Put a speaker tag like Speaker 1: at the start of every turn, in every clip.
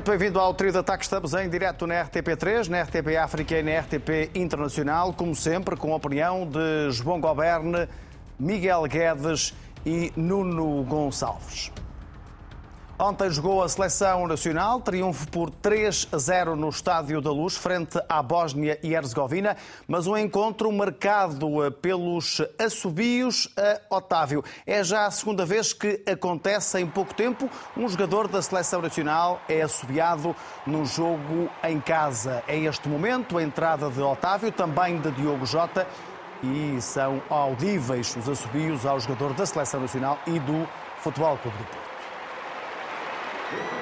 Speaker 1: Noite, bem-vindo ao Trio de Ataque. Estamos em direto na RTP3, na RTP África e na RTP Internacional, como sempre, com a opinião de João Goberne, Miguel Guedes e Nuno Gonçalves. Ontem jogou a seleção nacional, triunfo por 3 a 0 no Estádio da Luz, frente à Bósnia e Herzegovina, mas um encontro marcado eh, pelos assobios a Otávio. É já a segunda vez que acontece em pouco tempo. Um jogador da seleção nacional é assobiado num jogo em casa. É este momento a entrada de Otávio, também de Diogo Jota, e são audíveis os assobios ao jogador da seleção nacional e do Futebol Clube do Porto. Thank you.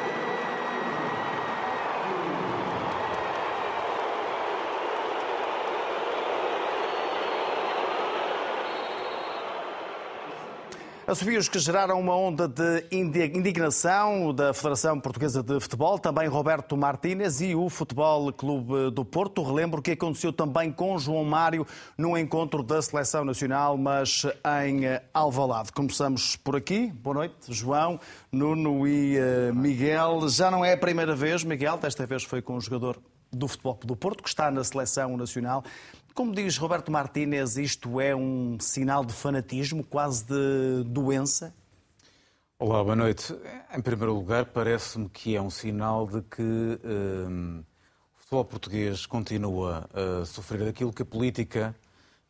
Speaker 1: Assobios que geraram uma onda de indignação da Federação Portuguesa de Futebol, também Roberto Martínez e o Futebol Clube do Porto. Relembro que aconteceu também com João Mário no encontro da Seleção Nacional, mas em Alvalade. Começamos por aqui. Boa noite, João, Nuno e eh, Miguel. Já não é a primeira vez, Miguel, desta vez foi com um jogador do Futebol do Porto, que está na Seleção Nacional. Como diz Roberto Martínez, isto é um sinal de fanatismo, quase de doença?
Speaker 2: Olá, boa noite. Em primeiro lugar, parece-me que é um sinal de que hum, o futebol português continua a sofrer daquilo que a política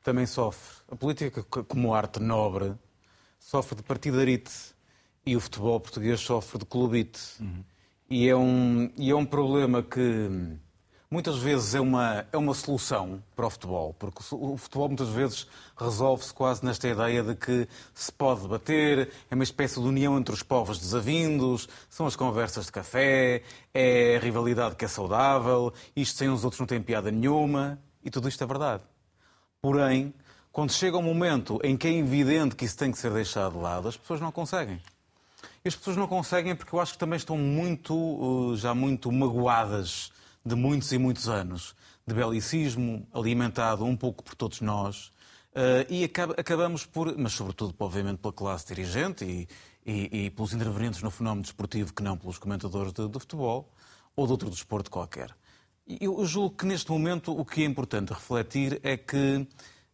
Speaker 2: também sofre. A política, como arte nobre, sofre de partidarite e o futebol português sofre de clubite. Uhum. E, é um, e é um problema que hum, muitas vezes é uma, é uma solução para o futebol, porque o futebol muitas vezes resolve-se quase nesta ideia de que se pode debater, é uma espécie de união entre os povos desavindos, são as conversas de café, é a rivalidade que é saudável, isto sem os outros não tem piada nenhuma, e tudo isto é verdade. Porém, quando chega um momento em que é evidente que isso tem que ser deixado de lado, as pessoas não conseguem. E as pessoas não conseguem porque eu acho que também estão muito, uh, já muito magoadas de muitos e muitos anos de belicismo, alimentado um pouco por todos nós, uh, e acabamos por, mas sobretudo, obviamente, pela classe dirigente e, e, e, pelos intervenientes no fenómeno desportivo, que não pelos comentadores de, de futebol ou de outro desporto qualquer. Eu julgo que neste momento o que é importante refletir é que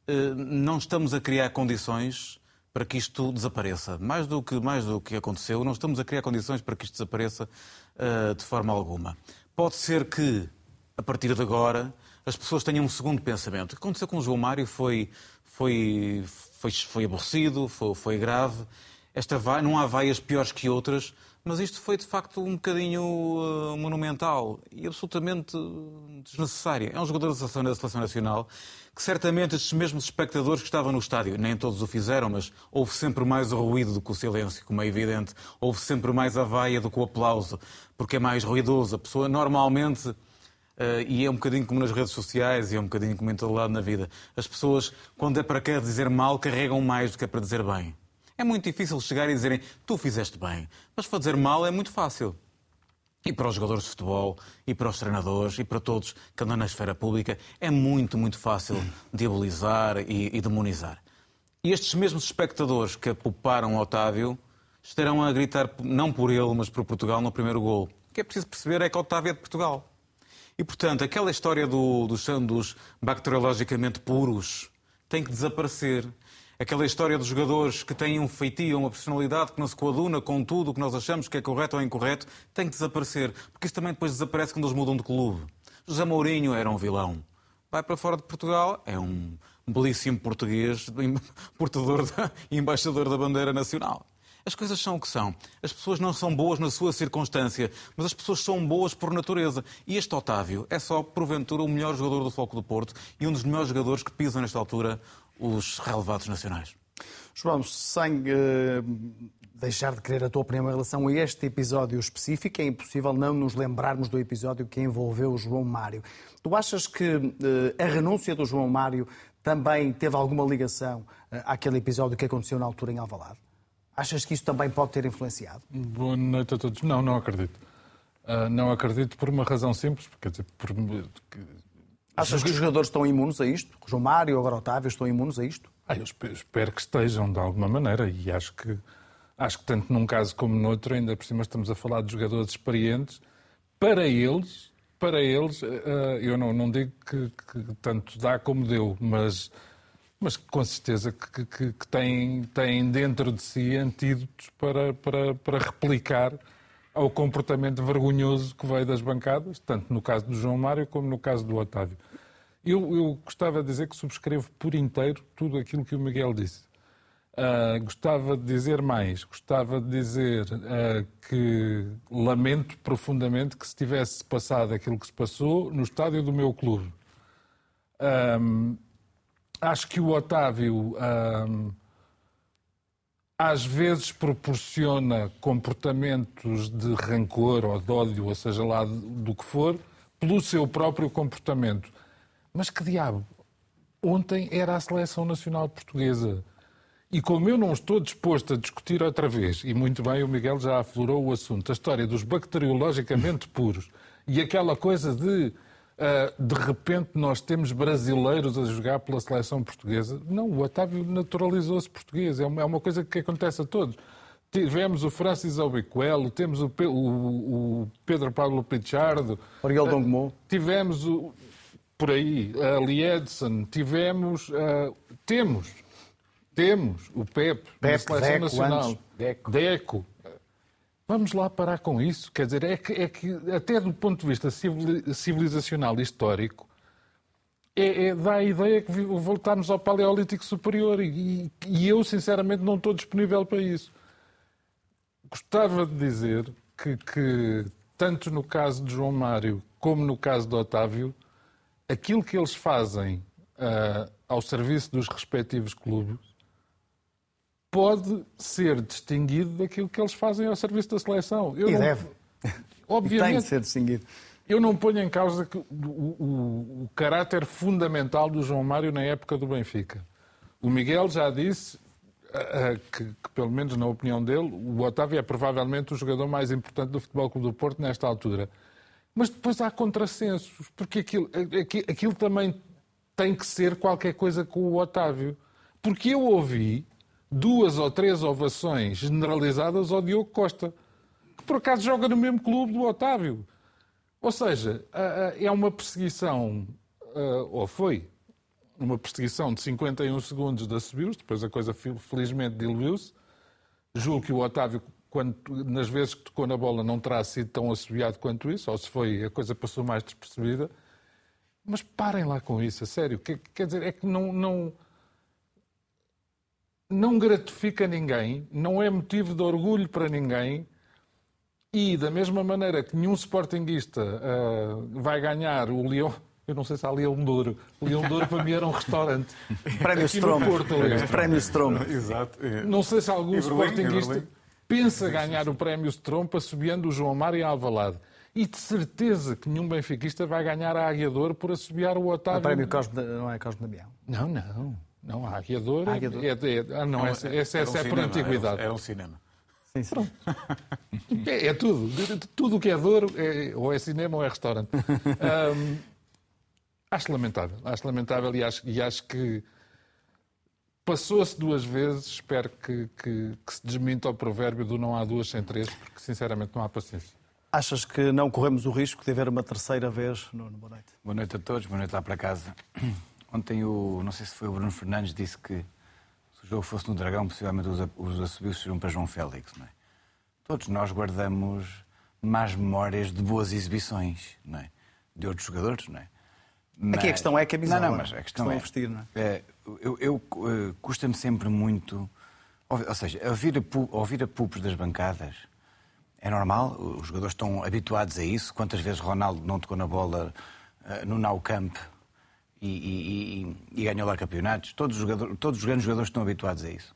Speaker 2: uh, não estamos a criar condições para que isto desapareça. Mais do que, mais do que aconteceu, não estamos a criar condições para que isto desapareça uh, de forma alguma. Pode ser que, a partir de agora, as pessoas tenham um segundo pensamento. O que aconteceu com o João Mário foi, foi, foi, foi aborrecido, foi, foi grave. Esta vai, não há vaias piores que outras, mas isto foi de facto um bocadinho uh, monumental e absolutamente desnecessário. É um jogador da seleção, da seleção nacional que certamente estes mesmos espectadores que estavam no estádio, nem todos o fizeram, mas houve sempre mais o ruído do que o silêncio, como é evidente. Houve sempre mais a vaia do que o aplauso, porque é mais ruidoso. A pessoa normalmente, uh, e é um bocadinho como nas redes sociais, e é um bocadinho como em todo lado na vida, as pessoas, quando é para quer dizer mal, carregam mais do que é para dizer bem. É muito difícil chegar e dizerem tu fizeste bem, mas fazer mal é muito fácil e para os jogadores de futebol, e para os treinadores, e para todos que andam na esfera pública, é muito, muito fácil diabolizar e, e demonizar. E estes mesmos espectadores que apuparam Otávio estarão a gritar, não por ele, mas por Portugal, no primeiro gol. O que é preciso perceber é que Otávio é de Portugal. E, portanto, aquela história do, dos bacteriologicamente puros tem que desaparecer aquela história dos jogadores que têm um feitio, uma personalidade que não se coaduna com tudo o que nós achamos que é correto ou incorreto, tem que desaparecer. Porque isso também depois desaparece quando eles mudam de clube. José Mourinho era um vilão. Vai para fora de Portugal, é um belíssimo português, portador e embaixador da bandeira nacional. As coisas são o que são. As pessoas não são boas na sua circunstância, mas as pessoas são boas por natureza. E este Otávio é só, porventura, o melhor jogador do Foco do Porto e um dos melhores jogadores que pisam nesta altura os relevados nacionais.
Speaker 1: João, sem uh, deixar de querer a tua opinião em relação a este episódio específico, é impossível não nos lembrarmos do episódio que envolveu o João Mário. Tu achas que uh, a renúncia do João Mário também teve alguma ligação uh, àquele episódio que aconteceu na altura em Alvalade? Achas que isso também pode ter influenciado?
Speaker 3: Boa noite a todos. Não, não acredito. Uh, não acredito por uma razão simples, porque dizer, por,
Speaker 1: Achas que os jogadores estão imunes a isto? João Mário, agora Otávio, estão imunes a isto?
Speaker 3: Ah, eu espero que estejam, de alguma maneira, e acho que, acho que tanto num caso como no outro, ainda por cima estamos a falar de jogadores experientes, para eles, para eles, uh, eu não, não digo que, que, tanto dá como deu, mas, mas com certeza que, que, que têm, têm dentro de si antídotos para, para, para replicar ao comportamento vergonhoso que veio das bancadas, tanto no caso do João Mário como no caso do Otávio. Eu, eu gostava de dizer que subscrevo por inteiro tudo aquilo que o Miguel disse. Uh, gostava de dizer mais, gostava de dizer uh, que lamento profundamente que se tivesse passado aquilo que se passou no estádio do meu clube. Um, acho que o Otávio um, às vezes proporciona comportamentos de rancor ou de ódio, ou seja lá do que for, pelo seu próprio comportamento. Mas que diabo? Ontem era a seleção nacional portuguesa. E como eu não estou disposto a discutir outra vez, e muito bem o Miguel já aflorou o assunto, a história dos bacteriologicamente puros e aquela coisa de de repente nós temos brasileiros a jogar pela seleção portuguesa. Não, o Otávio naturalizou-se português, é uma, é uma coisa que acontece a todos. Tivemos o Francis Albiquelo, temos o, o, o Pedro Pablo Pichardo.
Speaker 1: Oriol Dongmo.
Speaker 3: Tivemos o, por aí, a Lee Edson, tivemos, uh, temos temos o PEP, PEP na Seleção Deco, Nacional. Deco. Deco. Vamos lá parar com isso. Quer dizer, é que, é que até do ponto de vista civilizacional e histórico, é, é, dá a ideia que voltamos ao Paleolítico Superior e, e, eu, sinceramente, não estou disponível para isso. Gostava de dizer que, que, tanto no caso de João Mário como no caso de Otávio, aquilo que eles fazem uh, ao serviço dos respectivos clubes pode ser distinguido daquilo que eles fazem ao serviço da seleção.
Speaker 1: Eu e
Speaker 3: não...
Speaker 1: deve. Obviamente. Tem de ser distinguido.
Speaker 3: Eu não ponho em causa o, o, o, caráter fundamental do João Mário na época do Benfica. O Miguel já disse uh, que, que, pelo menos na opinião dele, o Otávio é provavelmente o jogador mais importante do Futebol Clube do Porto nesta altura. Mas depois há contrassensos, porque aquilo, aquilo, aquilo também tem que ser qualquer coisa com o Otávio. Porque eu ouvi duas ou três ovações generalizadas ao Diogo Costa, que por acaso joga no mesmo clube do Otávio. Ou seja, é uma perseguição, ou foi uma perseguição de 51 segundos da Subius, depois a coisa felizmente diluiu-se. Julgo que o Otávio, quando, nas vezes que tocou na bola, não terá sido tão assobiado quanto isso, ou se foi, a coisa passou mais despercebida. Mas parem lá com isso, a sério. Quer dizer, é que não, não, não gratifica ninguém, não é motivo de orgulho para ninguém e, da mesma maneira que nenhum sportinguista uh, vai ganhar o Leão. Eu não sei se há Leão Douro. O Leão Douro para mim era um restaurante.
Speaker 1: Prémio Strom. Prémio Strom.
Speaker 3: Exato. Não sei se algum sportinguista pensa ganhar o Prémio Strom assobiando o João Mário e Alvalade. E de certeza que nenhum benfiquista vai ganhar a Águia Douro por assobiar o Otávio. O
Speaker 1: Prémio Cosme, não é Cosme Damião?
Speaker 3: Não, não. Não, a Águia Douro, É, é, ah, não, essa, essa, essa um é cinema, por antiguidade.
Speaker 2: Era um, cinema.
Speaker 3: Sim, sim. É, é, tudo. Tudo o que é Douro, é, ou é cinema ou é restaurante. Um, acho lamentável. Acho lamentável e acho, e acho que passou-se duas vezes. Espero que, que, que se desminta o provérbio do não há duas sem três, porque sinceramente não há paciência.
Speaker 1: Achas que não corremos o risco de haver uma terceira vez? no boa noite.
Speaker 4: Boa noite a todos, boa noite lá para casa. Ontem o, não sei se foi o Bruno Fernandes, disse que se o jogo fosse no Dragão, possivelmente os, os assobios seriam para João Félix. Não é? Todos nós guardamos más memórias de boas exibições, não é? De outros jogadores, não é?
Speaker 1: Mas... Aqui a questão é a camisola.
Speaker 4: Não, não, mas a questão, é, vestir, não é? é eu, eu uh, custa-me sempre muito, ou, seja, ouvir a, ouvir a pupos das bancadas é normal, os jogadores estão habituados a isso. Quantas vezes Ronaldo não tocou na bola uh, no Nou Camp e, e, e, ganhou lá campeonatos. Todos os, jogadores, todos os grandes jogadores estão habituados a isso.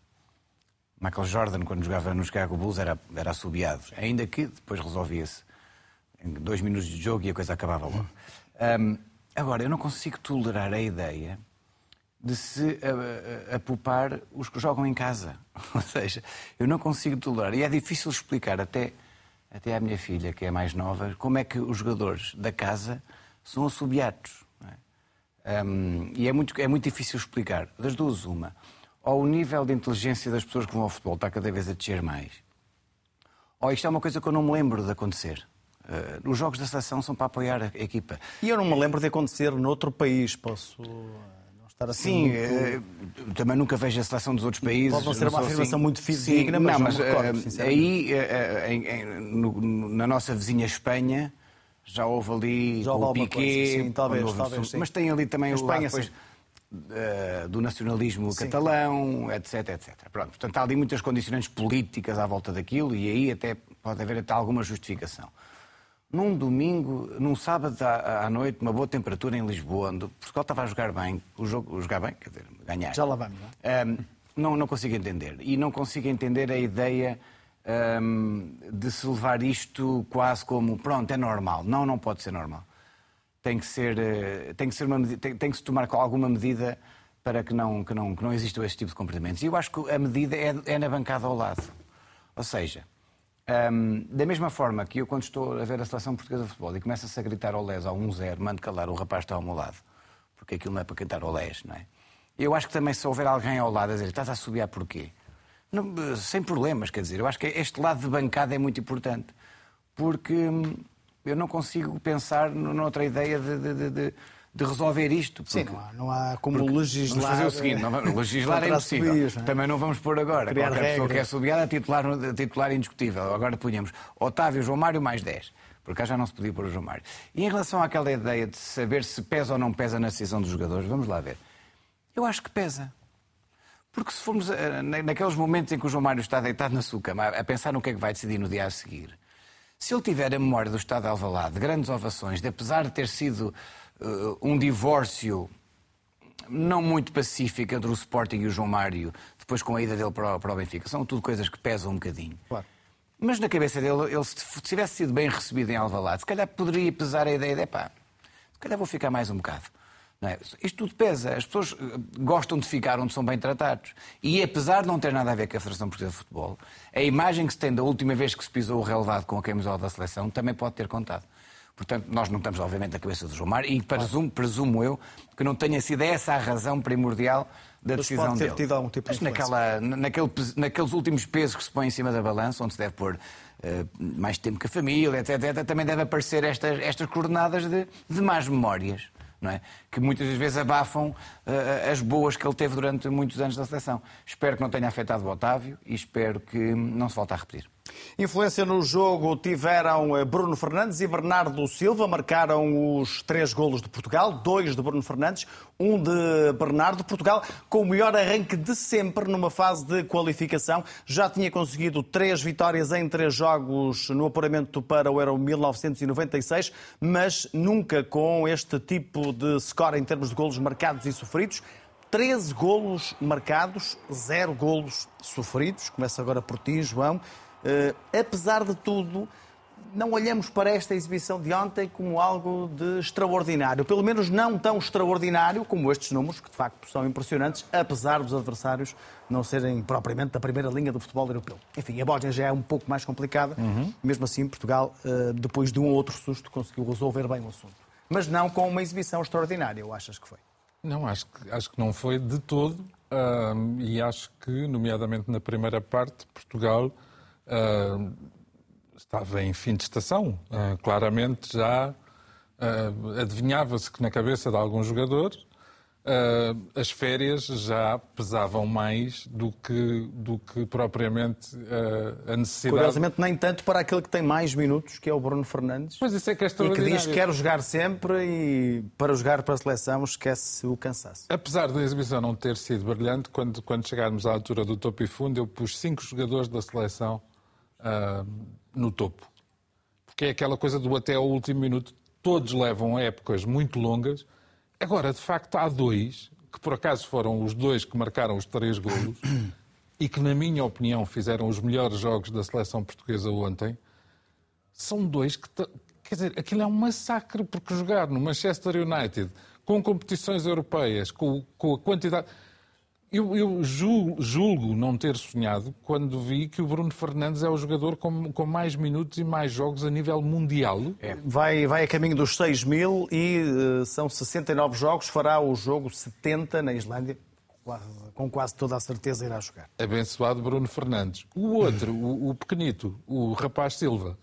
Speaker 4: Michael Jordan, quando jogava nos Chicago Bulls, era, era assobiado. Ainda que depois resolvia-se em dois minutos de jogo e a coisa acabava logo. Um, agora, eu não consigo tolerar a ideia de se apupar os que jogam em casa. Ou seja, eu não consigo tolerar. E é difícil explicar até, até à minha filha, que é mais nova, como é que os jogadores da casa são assobiados. Um, e é muito, é muito difícil explicar. Das duas, uma. Ou o nível de inteligência das pessoas que vão ao futebol está cada vez a descer mais. Ou isto é uma coisa que eu não me lembro de acontecer. Uh, os jogos da seleção são para apoiar a, equipa.
Speaker 1: E eu não me lembro de acontecer noutro país, posso
Speaker 4: estar assim. Sim, muito... também nunca vejo a seleção dos outros países.
Speaker 1: Pode não ser uma afirmação assim... muito fidedigna, mas, não, mas recordo,
Speaker 4: aí, em, em, no, na nossa vizinha Espanha, já houve ali
Speaker 1: já houve
Speaker 4: o Piqué,
Speaker 1: sim, talvez, talvez,
Speaker 4: mas tem ali também a o Espanha, depois, uh, do nacionalismo sim. catalão, etc, etc. Pronto, portanto, há ali muitas condicionantes políticas à volta daquilo e aí até pode haver até alguma justificação. Num domingo, num sábado à, noite, uma boa temperatura em Lisboa, onde Portugal estava a jogar bem, o jogo, jogar bem, quer dizer, ganhar.
Speaker 1: Já lá vamos, não é? Um,
Speaker 4: não, não consigo entender. E não consigo entender a ideia um, de se levar isto quase como, pronto, é normal. Não, não pode ser normal. Tem que ser, eh, tem que ser uma tem, tem que se tomar alguma medida para que não, que não, que não existam esse tipo de comportamentos. E eu acho que a medida é, é na bancada ao lado. Ou seja, um, da mesma forma que eu, quando estou a ver a seleção portuguesa de futebol e começa-se a gritar ao les ao 1-0, mando calar o rapaz está ao meu lado, porque aquilo não é para cantar ao les, não é? Eu acho que também se houver alguém ao lado a dizer estás a subir porquê? Não, sem problemas, quer dizer, eu acho que este lado de bancada é muito importante, porque hum, eu não consigo pensar noutra ideia de, de, de, de resolver isto.
Speaker 1: Porque, Sim, não há, não há como legislar.
Speaker 4: Vamos fazer o seguinte: não, legislar é impossível. É? Também não vamos pôr agora. Criar Qualquer regras. pessoa que é subiada, titular, titular indiscutível. Agora punhamos Otávio, João Mário mais 10. Por cá já não se podia pôr o João Mário. E em relação àquela ideia de saber se pesa ou não pesa na decisão dos jogadores, vamos lá ver. Eu acho que pesa. Porque se formos eh, naqueles momentos em que o João Mário está deitado na sua cama a pensar no que é que vai decidir no dia a seguir, se ele tiver a memória do Estado de Alvalade, de grandes ovações, de apesar de ter sido uh, um divórcio não muito pacífico entre o Sporting e o João Mário, depois com a ida dele para o, para o Benfica, são tudo coisas que pesam um bocadinho. Claro. Mas na cabeça dele, ele, se tivesse sido bem recebido em Alvalade, se calhar poderia pesar a ideia de, pá, se calhar vou ficar mais um bocado. É? Isto tudo pesa. As pessoas eh, gostam de ficar onde são bem tratados. E apesar de não ter nada a ver com a Federação Portuguesa de Futebol, a imagem que se tem da última vez que se pisou o relevado com a camisola da seleção também pode ter contado. Portanto, nós não estamos, obviamente, na cabeça do João Mário e presumo, presumo eu que não tenha sido essa a razão primordial da Mas decisão
Speaker 1: pode ter
Speaker 4: dele.
Speaker 1: Tido algum tipo
Speaker 4: de Mas naquela, naquele, naqueles últimos pesos que se põem em cima da balança, onde se deve pôr uh, mais tempo que a família, etc., etc., também deve aparecer estas, estas coordenadas de, de más memórias não é? que muitas vezes abafam uh, as boas que ele teve durante muitos anos da seleção. Espero que não tenha afetado o Otávio e espero que não se volte a repetir.
Speaker 1: Influência no jogo tiveram eh, Bruno Fernandes e Bernardo Silva, marcaram os três golos de Portugal, dois de Bruno Fernandes, um de Bernardo. Portugal com o melhor arranque de sempre numa fase de qualificação. Já tinha conseguido três vitórias em três jogos no apuramento para o Euro 1996, mas nunca com este tipo de score em termos de golos marcados e sofridos. 13 golos marcados, 0 golos sofridos. Começa agora por ti, João. Uh, apesar de tudo, não olhamos para esta exibição de ontem como algo de extraordinário. Pelo menos não tão extraordinário como estes números, que de facto são impressionantes, apesar dos adversários não serem propriamente da primeira linha do futebol europeu. Enfim, a Bósnia já é um pouco mais complicada. Uhum. Mesmo assim, Portugal, uh, depois de um ou outro susto, conseguiu resolver bem o assunto. Mas não com uma exibição extraordinária, eu achas que foi?
Speaker 3: Não, acho que, acho que não foi de todo. E acho que, nomeadamente na primeira parte, Portugal uh, estava em fim de estação. Uh, claramente já uh, adivinhava-se que na cabeça de alguns jogadores uh, as férias já pesavam mais do que, do que propriamente a necessidade.
Speaker 1: Curiosamente, nem tanto para aquele que tem mais minutos, que é o Bruno Fernandes.
Speaker 3: Mas isso é que é E
Speaker 1: que diz que quer jogar sempre e para jogar para a seleção esquece o cansaço.
Speaker 3: Apesar da exibição não ter sido brilhante, quando, quando chegarmos à altura do topo e fundo, eu pus cinco jogadores da seleção uh, no topo. Porque é aquela coisa do até ao último minuto. Todos levam épocas muito longas. Agora, de facto, há dois, que por acaso foram os dois que marcaram os três golos e que, na minha opinião, fizeram os melhores jogos da seleção portuguesa ontem. São dois que. Quer dizer, aquilo é um massacre, porque jogar no Manchester United, com competições europeias, com, com a quantidade. Eu, eu julgo, julgo, não ter sonhado quando vi que o Bruno Fernandes é o jogador com, com mais minutos e mais jogos a nível mundial.
Speaker 1: É. Vai, vai a caminho dos 6 mil e uh, são 69 jogos. Fará o jogo 70 na Islândia. Com quase toda a certeza irá jogar.
Speaker 3: Abençoado Bruno Fernandes. O outro, o, o pequenito, o rapaz Silva,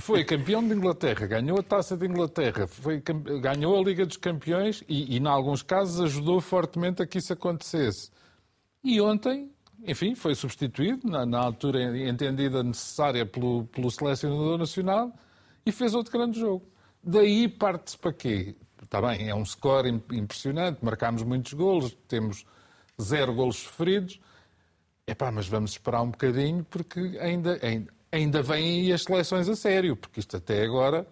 Speaker 3: foi campeão de Inglaterra, ganhou a Taça de Inglaterra, foi, ganhou a Liga dos Campeões e, e, em alguns casos, ajudou fortemente a que isso acontecesse. E ontem, enfim, foi substituído, na, na altura entendida necessária pelo, pelo selecionador nacional, e fez outro grande jogo. Daí parte-se para quê? Está bem, é um score impressionante, marcámos muitos golos, temos zero golos sofridos. Epá, mas vamos esperar um bocadinho porque ainda, ainda, ainda vêm as seleções a sério, porque isto até agora.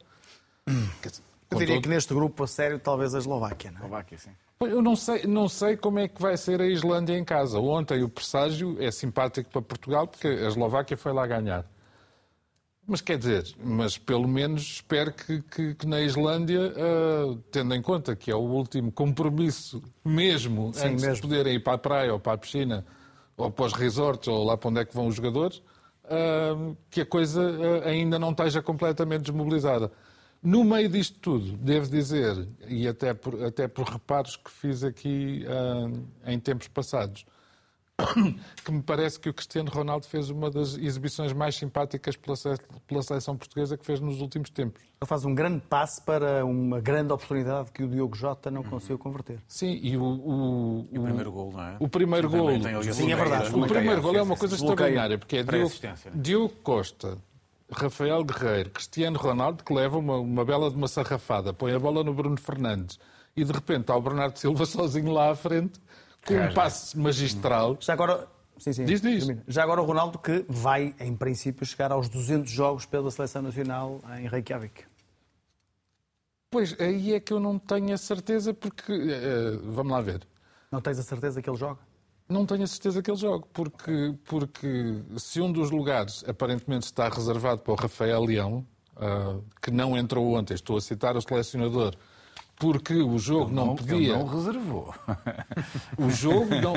Speaker 1: Eu diria todo... que neste grupo a sério talvez a Eslováquia, não é?
Speaker 4: Eslováquia, sim.
Speaker 3: Eu não sei, não sei como é que vai ser a Islândia em casa. Ontem o presságio é simpático para Portugal porque a Eslováquia foi lá ganhar. Mas quer dizer, mas pelo menos espero que, que, que na Islândia, uh, tendo em conta que é o último compromisso mesmo, Sim, antes mesmo. de poderem ir para a praia ou para a piscina, ou para os resorts, ou lá para onde é que vão os jogadores, que a coisa uh, ainda não esteja completamente desmobilizada. No meio disto tudo, devo dizer, e até por, até por reparos que fiz aqui em tempos passados, que me parece que o Cristiano Ronaldo fez uma das exibições mais simpáticas pela seleção portuguesa que fez nos últimos tempos.
Speaker 1: Ele faz um grande passe para uma grande oportunidade que o Diogo Jota não conseguiu converter.
Speaker 3: Sim, e o, o,
Speaker 2: e o primeiro gol, não é?
Speaker 3: O primeiro gol.
Speaker 1: Sim, é verdade.
Speaker 3: O primeiro gol é uma coisa extraordinária, porque é Diogo, Diogo Costa, Rafael Guerreiro, Cristiano Ronaldo, que leva uma, uma bela de uma sarrafada, põe a bola no Bruno Fernandes e de repente há o Bernardo Silva sozinho lá à frente com um passe magistral.
Speaker 1: Já agora, sim, sim,
Speaker 3: diz, diz.
Speaker 1: Já agora o Ronaldo que vai, em princípio, chegar aos 200 jogos pela Seleção Nacional em Reykjavik.
Speaker 3: Pois, aí é que eu não tenho a certeza, porque. Uh, vamos lá ver.
Speaker 1: Não tens a certeza que ele joga?
Speaker 3: Não tenho a certeza que ele joga, porque, porque se um dos lugares aparentemente está reservado para o Rafael Leão, uh, que não entrou ontem, estou a citar o selecionador, porque o jogo
Speaker 4: ele
Speaker 3: não,
Speaker 4: não
Speaker 3: pedia.
Speaker 4: Ele não reservou.
Speaker 3: O jogo não,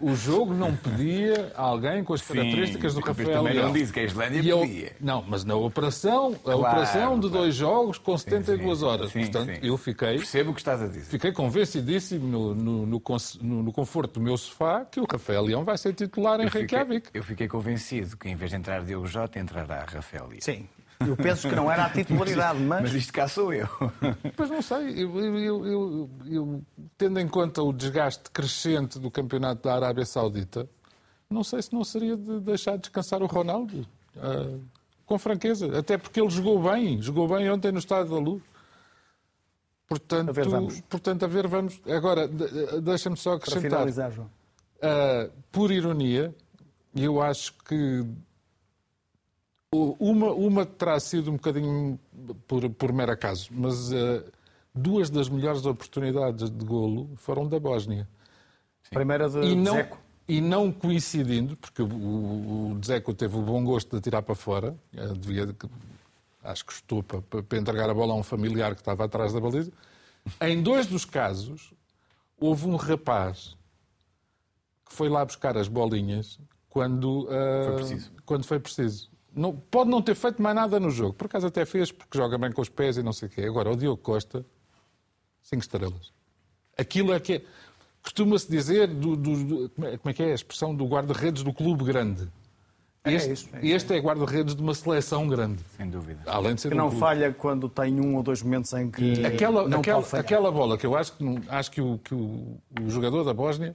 Speaker 3: o jogo não pedia alguém com as Sim, características do Rafael Leão.
Speaker 4: não disse que a Islândia e pedia.
Speaker 3: não, mas na operação, a claro, operação de dois jogos com 72 sim, horas.
Speaker 4: Sim,
Speaker 3: Portanto, eu fiquei.
Speaker 4: Percebo o que estás a dizer.
Speaker 3: Fiquei convencidíssimo no, no, no, no, conforto do meu sofá que o Rafael Leão vai ser titular em eu Reykjavik.
Speaker 4: Fiquei, eu fiquei convencido que em vez de entrar Diogo Jota, entrará Rafael Leão.
Speaker 1: Sim, eu penso que não era a titularidade, mas.
Speaker 4: Mas isto cá sou eu.
Speaker 3: Pois não sei. Eu, eu, eu, eu, tendo em conta o desgaste crescente do campeonato da Arábia Saudita, não sei se não seria de deixar descansar o Ronaldo. Uh, com franqueza. Até porque ele jogou bem. Jogou bem ontem no Estádio da Luz. Portanto, a ver, vamos. Portanto, a ver, vamos. Agora, deixa-me só acrescentar.
Speaker 1: Para finalizar, João.
Speaker 3: Uh, por ironia, eu acho que uma, uma terá sido um bocadinho por, por mero acaso, mas uh, duas das melhores oportunidades de golo foram da Bósnia.
Speaker 1: Sim. Primeira de
Speaker 3: e não,
Speaker 1: Zeco.
Speaker 3: E não coincidindo, porque o, o, Zeco teve o bom gosto de tirar para fora, uh, devia, acho que estou para, para entregar a bola a um familiar que estava atrás da baliza. Em dois dos casos, houve um rapaz que foi lá buscar as bolinhas quando, uh,
Speaker 4: foi preciso.
Speaker 3: quando foi preciso. Não, pode não ter feito mais nada no jogo. Por acaso até fez, porque joga bem com os pés e não sei o quê. Agora, o Diogo Costa, cinco estrelas. Aquilo é que é... Costuma-se dizer, do, do, do, como é que é a expressão do guarda-redes do clube grande.
Speaker 1: É
Speaker 3: este,
Speaker 1: é isso, é
Speaker 3: este é guarda-redes de uma seleção grande.
Speaker 4: Sem dúvida.
Speaker 3: Além de ser
Speaker 1: que
Speaker 3: um
Speaker 1: não
Speaker 3: clube.
Speaker 1: falha quando tem um ou dois momentos em que.
Speaker 3: Aquela,
Speaker 1: não
Speaker 3: aquela,
Speaker 1: pode
Speaker 3: aquela bola que eu acho que, acho que, o, que o, o jogador da Bósnia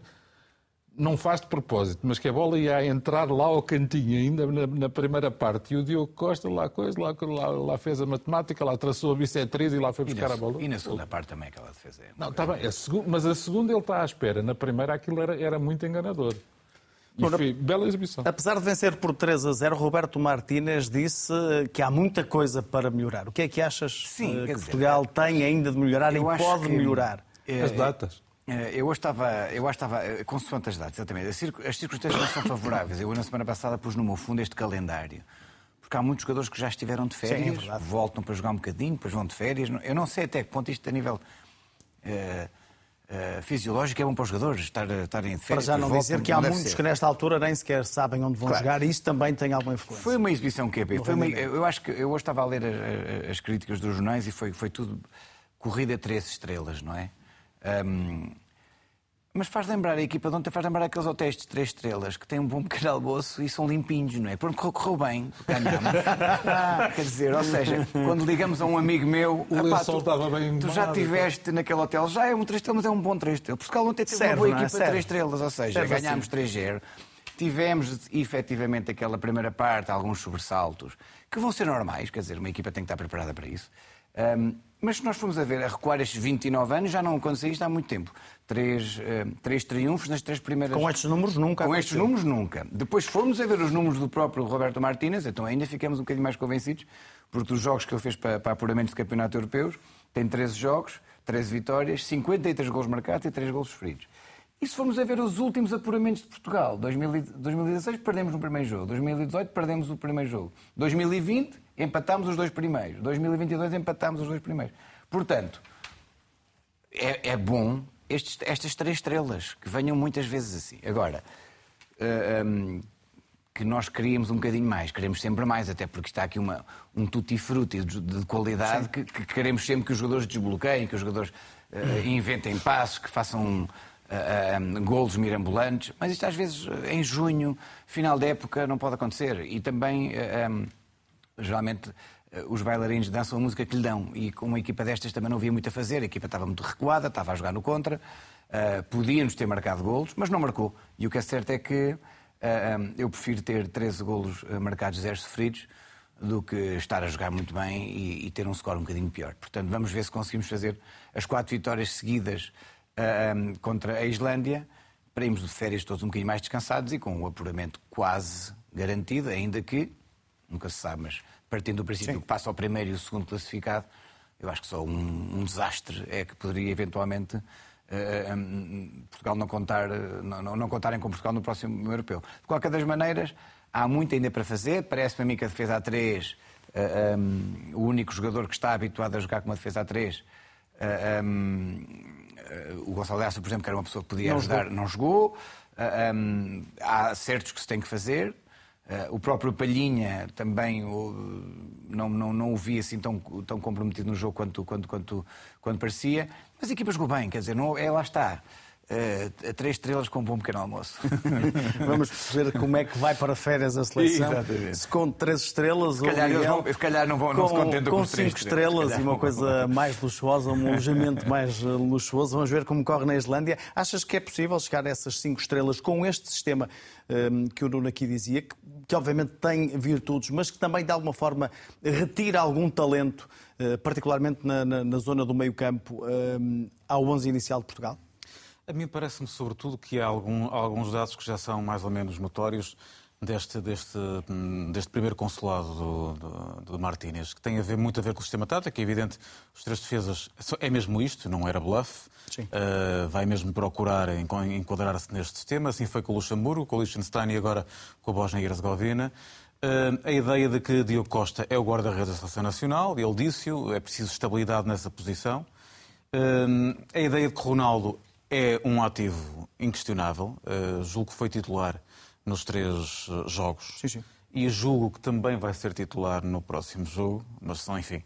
Speaker 3: não faz de propósito, mas que a bola ia entrar lá ao cantinho ainda na, na primeira parte. E o Diogo Costa lá, coisa, lá, lá, lá, fez a matemática, lá traçou a bissetriz e lá foi buscar
Speaker 4: na,
Speaker 3: a bola.
Speaker 4: E na segunda parte também aquela defesa. É
Speaker 3: não, está bem, a seg... mas a segunda ele está à espera. Na primeira aquilo era, era muito enganador. E foi bela exibição.
Speaker 1: Apesar de vencer por 3 a 0, Roberto Martínez disse que há muita coisa para melhorar. O que é que achas
Speaker 4: Sim,
Speaker 1: eh, que
Speaker 4: dizer,
Speaker 1: Portugal tem ainda de melhorar e pode
Speaker 4: que...
Speaker 1: melhorar?
Speaker 3: É, As datas.
Speaker 4: Eh, eu hoje estava, eu hoje estava, eh, consoante as datas, exatamente. As circunstâncias não são favoráveis. Eu, na semana passada, pus no meu fundo este calendário. Porque há muitos jogadores que já estiveram de férias,
Speaker 1: Sim, é
Speaker 4: voltam para jogar um bocadinho, depois vão de férias. Eu não sei até que ponto isto, a nível uh, uh, fisiológico, é bom para os jogadores estar, estarem de férias.
Speaker 1: Para já não
Speaker 4: voltam,
Speaker 1: dizer que há muitos ser. que, nesta altura, nem sequer sabem onde vão
Speaker 4: claro.
Speaker 1: jogar e isso também tem alguma influência.
Speaker 4: Foi uma exibição. Foi uma, eu acho que eu hoje estava a ler as, as críticas dos jornais e foi, foi tudo corrida três estrelas, não é? Um, Mas faz lembrar, a equipa de ontem faz lembrar aqueles hotéis de três estrelas que têm um bom pequeno almoço e são limpinhos, não é? Pronto, correu, correu bem, ganhamos. Quer dizer, ou seja, quando ligamos a um amigo meu,
Speaker 3: O
Speaker 4: "Epá,
Speaker 3: lençol estava bem
Speaker 4: tu já estiveste naquele hotel, já é um três estrelas, mas é um bom três estrelas. Portugal ontem teve
Speaker 1: Serve,
Speaker 4: uma boa
Speaker 1: é?
Speaker 4: equipa de três estrelas, ou seja,
Speaker 1: Serve assim.
Speaker 4: ganhámos 3-0. Tivemos efetivamente aquela primeira parte, alguns sobressaltos, que vão ser normais, quer dizer, uma equipa tem que estar preparada para isso. Ahm, mas se nós formos a ver, a recuar estes 29 anos, já não aconteceu isto há muito tempo. Três, três triunfos nas três primeiras.
Speaker 1: Com estes números nunca
Speaker 4: Com estes números nunca. Depois fomos a ver os números do próprio Roberto Martínez, então ainda ficamos um bocadinho mais convencidos, porque dos jogos que ele fez para, para apuramentos de campeonato europeus, tem 13 jogos, 13 vitórias, 53 gols marcados e 3 gols sofridos. E se formos a ver os últimos apuramentos de Portugal, 2000 e- 2016 perdemos no primeiro jogo, 2018 perdemos o primeiro jogo, 2020 empatámos os dois primeiros, 2022 empatámos os dois primeiros. Portanto, é, é bom estes- estas três estrelas, que venham muitas vezes assim. Agora, ah, hum, que nós queríamos um bocadinho mais, queremos sempre mais, até porque está aqui uma, um tutti-frutti de, de qualidade que, que queremos sempre que os jogadores desbloqueiem, que os jogadores ah, inventem passos, que façam ah, ah, golos mirambulantes, mas isto às vezes em junho, final da época, não pode acontecer. E também, hum, geralmente, eh, os bailarinos dançam a música que lhe dão e com uma equipa destas também não havia muito a fazer, a equipa estava muito recuada, estava a jogar no contra, eh, podíamos ter marcado golos, mas não marcou. E o que é certo é que eh, eh, eu prefiro ter 13 golos marcados, 0 sofridos, do que estar a jogar muito bem e, e ter um score um bocadinho pior. Portanto, vamos ver se conseguimos fazer as quatro vitórias seguidas eh, eh, contra a Islândia, para irmos de férias todos um bocadinho mais descansados e com o apuramento quase garantido, ainda que nunca se sabe, mas partindo do princípio que passa ao primeiro e o segundo classificado, eu acho que só um, um desastre é que poderia eventualmente eh, hum, Portugal não, contar, eh, não, não, contarem com Portugal no próximo europeu. De qualquer das maneiras, há muito ainda para fazer. Parece-me a mim que a defesa A3, eh, hum, o único jogador que está habituado a jogar com uma defesa A3, eh, hum, eh, o Gonçalo Graça, por exemplo, que era uma pessoa que podia
Speaker 1: Não
Speaker 4: ajudar,
Speaker 1: jogou.
Speaker 4: não jogou. Hum, há certos que se tem que fazer. Ah, o próprio Palhinha também não, não, não o vi assim tão, tão comprometido no jogo quanto, quanto, quanto, quanto parecia. Mas a equipa jogou bem, quer dizer, não, é, lá está. A três estrelas com um bom pequeno almoço.
Speaker 1: Vamos perceber como é que vai para férias a seleção.
Speaker 4: Exatamente.
Speaker 1: Se com três estrelas
Speaker 4: Se calhar
Speaker 1: ou
Speaker 4: eles
Speaker 1: Miguel,
Speaker 4: vão- se calhar não vão- não se
Speaker 1: com,
Speaker 4: contentam
Speaker 1: com
Speaker 4: com
Speaker 1: cinco
Speaker 4: estrelas.
Speaker 1: e uma coisa mais luxuosa, um alojamento mais eh, luxuoso. Vamos ver como corre na Islândia. Achas que é possível chegar a essas cinco estrelas com este sistema hum, que o Nuno aqui dizia, que, que obviamente tem virtudes, mas que também de alguma forma retira algum talento, eh, particularmente na, na- na zona do meio-campo, hum, ao 11 inicial de Portugal?
Speaker 2: A mim parece-me, sobretudo, que há algum- alguns dados que já são mais ou menos notórios deste, deste, hum, deste primeiro consulado do, do, do Martínez, que tem a ver, muito a ver com o sistema tático. É evidente, os três defesas é mesmo isto, não era bluff. Uh, vai mesmo procurar enqu- enquadrar-se neste sistema. Assim foi com o Luxemburgo, com o Liechtenstein e agora com a Bósnia e Herzegovina. Uh, a ideia de que Diogo Costa é o guarda-redes da Seleção Nacional, ele disse-o, é preciso estabilidade nessa posição. Uh, a ideia de que Ronaldo é um ativo inquestionável, uh, julgo que foi titular nos três uh, jogos.
Speaker 1: Sim, sim.
Speaker 2: E julgo que também vai ser titular no próximo jogo, mas são, enfim,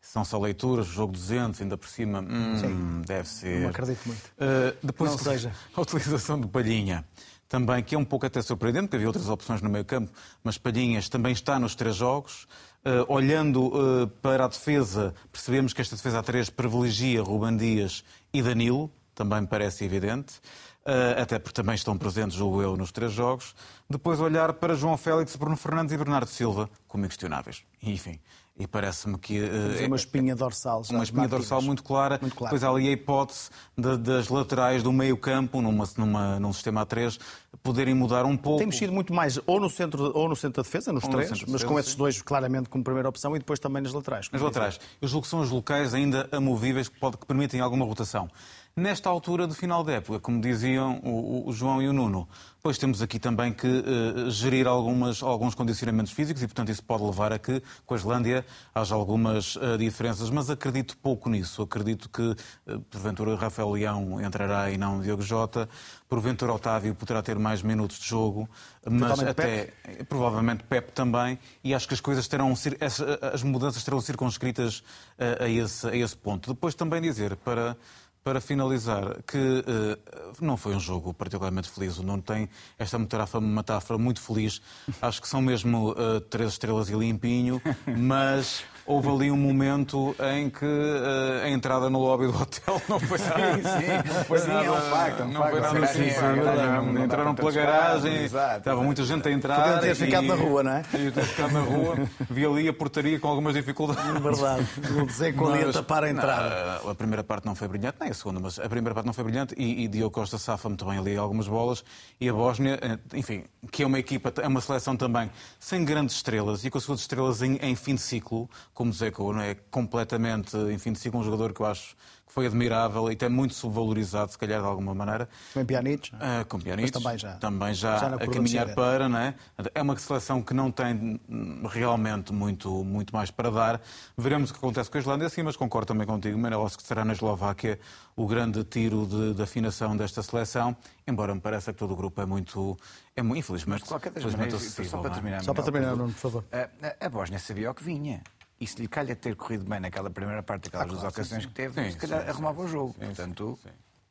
Speaker 2: são só leituras, jogo 200, ainda por cima, hum, deve ser.
Speaker 1: Não acredito muito.
Speaker 2: Uh, depois,
Speaker 1: Não seja.
Speaker 2: a utilização de Palhinha, também, que é um pouco até surpreendente, porque havia outras opções no meio campo, mas Palhinhas também está nos três jogos. Uh, olhando uh, para a defesa, percebemos que esta defesa a três privilegia Ruban Dias e Danilo, também me parece evidente. Uh, até porque também estão presentes, julgo eu, nos três jogos. Depois olhar para João Félix, Bruno Fernandes e Bernardo Silva como inquestionáveis. E, enfim, e parece-me que... uh,
Speaker 1: Tem uma espinha dorsal. já
Speaker 2: uma espinha dorsal muito clara.
Speaker 1: Muito clara.
Speaker 2: Depois há ali a hipótese de- das laterais do meio campo, numa, numa, num sistema A3, poderem mudar um pouco.
Speaker 1: Tem mexido muito mais ou no centro, ou no centro da defesa, nos
Speaker 2: Ou no
Speaker 1: três,
Speaker 2: centro de
Speaker 1: mas
Speaker 2: defesa,
Speaker 1: com esses
Speaker 2: sim.
Speaker 1: dois claramente como primeira opção e depois também nas laterais.
Speaker 2: Nas laterais. Eu julgo que são os locais ainda amovíveis que, pode, que permitem alguma rotação. Nesta altura do final da época, como diziam o, o- João e o Nuno, pois temos aqui também que eh, gerir algumas, alguns condicionamentos físicos e, portanto, isso pode levar a que com a Islândia haja algumas eh, diferenças, mas acredito pouco nisso. Acredito que, eh, porventura, Rafael Leão entrará e não Diogo Jota, porventura Otávio poderá ter mais minutos de jogo, mas
Speaker 1: Eventualmente
Speaker 2: até provavelmente Pep também, e acho que as coisas terão as, as mudanças terão circunscritas a esse, a esse ponto. Depois também dizer, para, para finalizar, que eh, não foi um jogo particularmente feliz. O Nuno tem esta metáfora, metáfora muito feliz. Acho que são mesmo uh, três estrelas e limpinho, mas houve ali um momento em que uh, a entrada no lobby do hotel não foi nada.
Speaker 4: Sim, sim, não foi sim, nada, é um facto, é
Speaker 2: não foi nada assim.
Speaker 4: É
Speaker 2: entraram pela garagem, estava muita gente a entrar.
Speaker 1: Podiam ter ficado na rua, não é?
Speaker 2: Podiam ter ficado na rua. Vi ali a portaria com algumas dificuldades.
Speaker 1: Verdade. Vou dizer que ali a tapar a entrada.
Speaker 2: Não, a primeira parte não foi brilhante, nem a segunda, mas a primeira parte não foi brilhante e, e Diogo Costa safa muito bem ali algumas bolas. E a Bósnia, eh, enfim, que é uma equipa, é uma seleção também sem grandes estrelas e com as suas estrelas em, em fim de ciclo, como Zeco, não é? completamente, enfim, de si um jogador que eu acho que foi admirável e até muito subvalorizado, se calhar, de alguma maneira.
Speaker 1: Com Pjanic?
Speaker 2: Uh, com Pjanic.
Speaker 1: também já,
Speaker 2: também já, já a caminhar para, não é? É uma seleção que não tem realmente muito, muito mais para dar. Veremos o que acontece com a Islândia, sim, mas concordo também contigo, Menelos, que será na Eslováquia o grande tiro de, de, afinação desta seleção, embora me pareça que todo o grupo é muito, é muito infelizmente,
Speaker 4: mas, de qualquer
Speaker 2: infelizmente
Speaker 4: maneira, só para terminar,
Speaker 1: só para terminar, Nuno, por favor.
Speaker 4: A, a, a Bósnia sabia o que vinha. E se lhe calha ter corrido bem naquela primeira parte, aquelas ah, duas claro, ocasiões sim, que teve, sim, se calhar sim, arrumava o jogo. Portanto,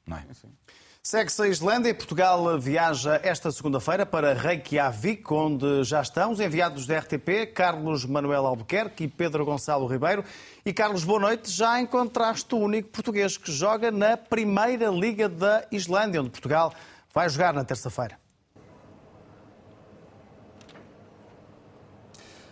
Speaker 4: não é?
Speaker 1: Segue-se a Islândia e Portugal viaja esta segunda-feira para Reykjavik, onde já estão os enviados da RTP, Carlos Manuel Albuquerque e Pedro Gonçalo Ribeiro. E Carlos, boa noite. Já encontraste o único português que joga na Primeira Liga da Islândia, onde Portugal vai jogar na terça-feira.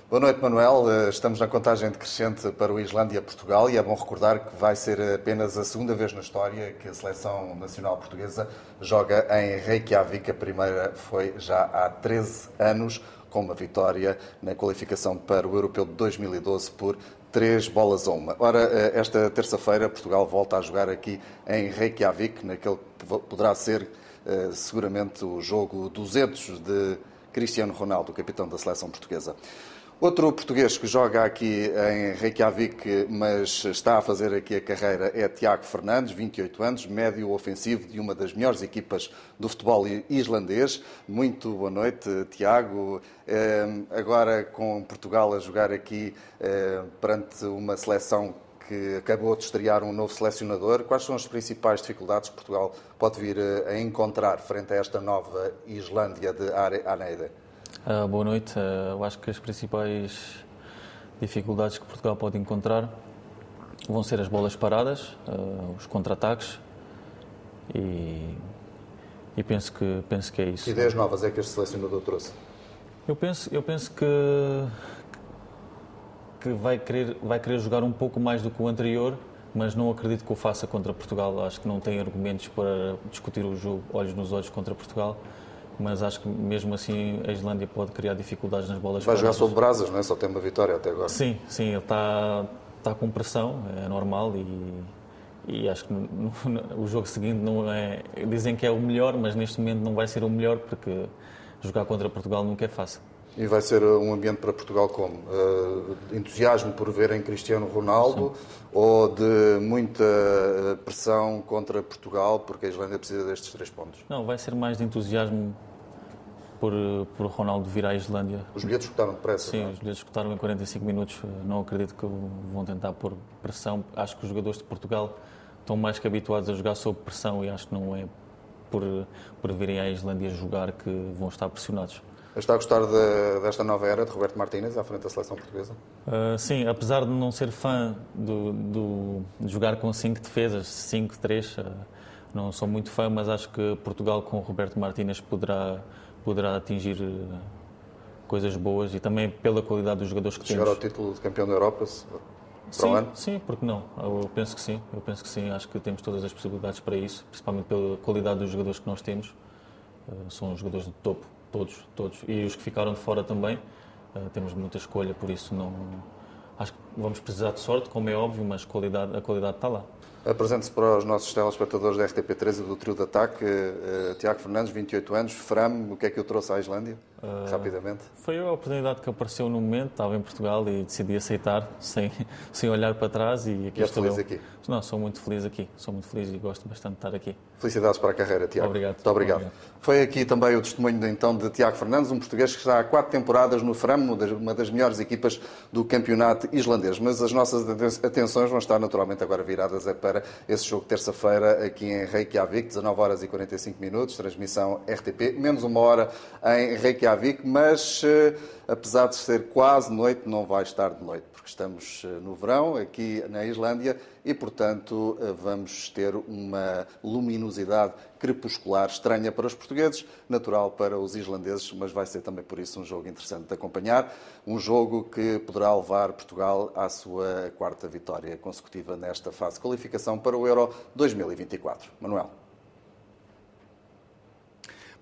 Speaker 5: Boa noite, Manuel. Eh, estamos na contagem decrescente para o Islândia-Portugal e é bom recordar que vai ser apenas a segunda vez na história que a seleção nacional portuguesa joga em Reykjavik. A primeira foi já há 13 anos, com uma vitória na qualificação para o Europeu de 2012 por três bolas a uma. Ora, eh, esta terça-feira Portugal volta a jogar aqui em Reykjavik, naquele que poderá ser eh, seguramente o jogo 200 de Cristiano Ronaldo, capitão da seleção portuguesa. Outro português que joga aqui em Reykjavik, mas está a fazer aqui a carreira, é Tiago Fernandes, 28 anos, médio ofensivo de uma das melhores equipas do futebol islandês. Muito boa noite, Tiago. Eh, agora com Portugal a jogar aqui eh, perante uma seleção que acabou de estrear um novo selecionador, quais são as principais dificuldades que Portugal pode vir a encontrar frente a esta nova Islândia de Aneide?
Speaker 6: Uh, boa noite. Uh, eu acho que as principais dificuldades que Portugal pode encontrar vão ser as bolas paradas, uh, os contra-ataques e, e, penso, que, penso que é isso.
Speaker 5: Que ideias novas é que este selecionador trouxe?
Speaker 6: Eu penso, eu penso que, que vai, querer, vai querer jogar um pouco mais do que o anterior, mas não acredito que o faça contra Portugal. Acho que não tem argumentos para discutir o jogo olhos nos olhos contra Portugal mas acho que mesmo assim a Islândia pode criar dificuldades nas bolas.
Speaker 5: Vai jogar sob brasas, não é? Só tem uma vitória até agora.
Speaker 6: Sim, sim, ele está, está com pressão, é normal e, e acho que no, no, o jogo seguinte não é. Dizem que é o melhor, mas neste momento não vai ser o melhor porque jogar contra Portugal nunca é fácil.
Speaker 5: E vai ser uh, um ambiente para Portugal como? Uh, entusiasmo por verem Cristiano Ronaldo Sim. ou de muita uh, pressão contra Portugal porque a Islândia precisa destes três pontos?
Speaker 6: Não, vai ser mais de entusiasmo por, por Ronaldo vir à Islândia.
Speaker 5: Os bilhetes escutaram depressa?
Speaker 6: Sim, os bilhetes escutaram em 45 minutos. Não acredito que vão tentar pôr pressão. Acho que os jogadores de Portugal estão mais que habituados a jogar sob pressão e acho que não é por, por virem à Islândia jogar que vão estar pressionados.
Speaker 5: Está a gostar de, desta nova era de Roberto Martínez à frente da seleção portuguesa?
Speaker 6: Uh, sim, apesar de não ser fã do, do de jogar com cinco defesas, 5-3, uh, não sou muito fã, mas acho que Portugal com Roberto Martínez poderá, poderá atingir uh, coisas boas e também pela qualidade dos jogadores que
Speaker 5: Chegar
Speaker 6: temos.
Speaker 5: Chegar ao título de campeão da Europa para
Speaker 6: sim,
Speaker 5: ano?
Speaker 6: Sim, porque não? Eu penso que sim, eu penso que sim, acho que temos todas as possibilidades para isso, principalmente pela qualidade dos jogadores que nós temos. são jogadores de topo Todos, todos. E os que ficaram de fora também. Uh, temos muita escolha, por isso não. Acho que vamos precisar de sorte, como é óbvio, mas qualidade, a qualidade está lá.
Speaker 5: Apresente-se para os nossos telespectadores da RTP3 e do trio de ataque. Uh, Tiago Fernandes, 28 anos, Fram, o que é que o trouxe à Islândia? Uh, Rapidamente.
Speaker 6: Foi a oportunidade que apareceu no momento, estava em Portugal e decidi aceitar, sem, sem olhar para trás. E aqui
Speaker 5: e
Speaker 6: estou
Speaker 5: feliz
Speaker 6: eu.
Speaker 5: aqui?
Speaker 6: Não, sou muito feliz aqui, sou muito feliz e gosto bastante de estar aqui.
Speaker 5: Felicidades para a carreira, Tiago.
Speaker 6: Obrigado.
Speaker 5: Muito obrigado. obrigado. Foi aqui também o testemunho de, então de Tiago Fernandes, um português que está há quatro temporadas no Fram, uma das melhores equipas do campeonato islandês. Mas as nossas atenções vão estar naturalmente agora viradas é para esse jogo terça-feira aqui em Reykjavik, 19 horas e 45 minutos, transmissão RTP, menos uma hora em Reykjavik, mas eh, apesar de ser quase noite, não vai estar de noite, porque estamos eh, no verão aqui na Islândia e, portanto, eh, vamos ter uma luminosidade crepuscular estranha para os portugueses, natural para os islandeses, mas vai ser também por isso um jogo interessante de acompanhar. Um jogo que poderá levar Portugal à sua quarta vitória consecutiva nesta fase de qualificação para o Euro 2024. Manuel.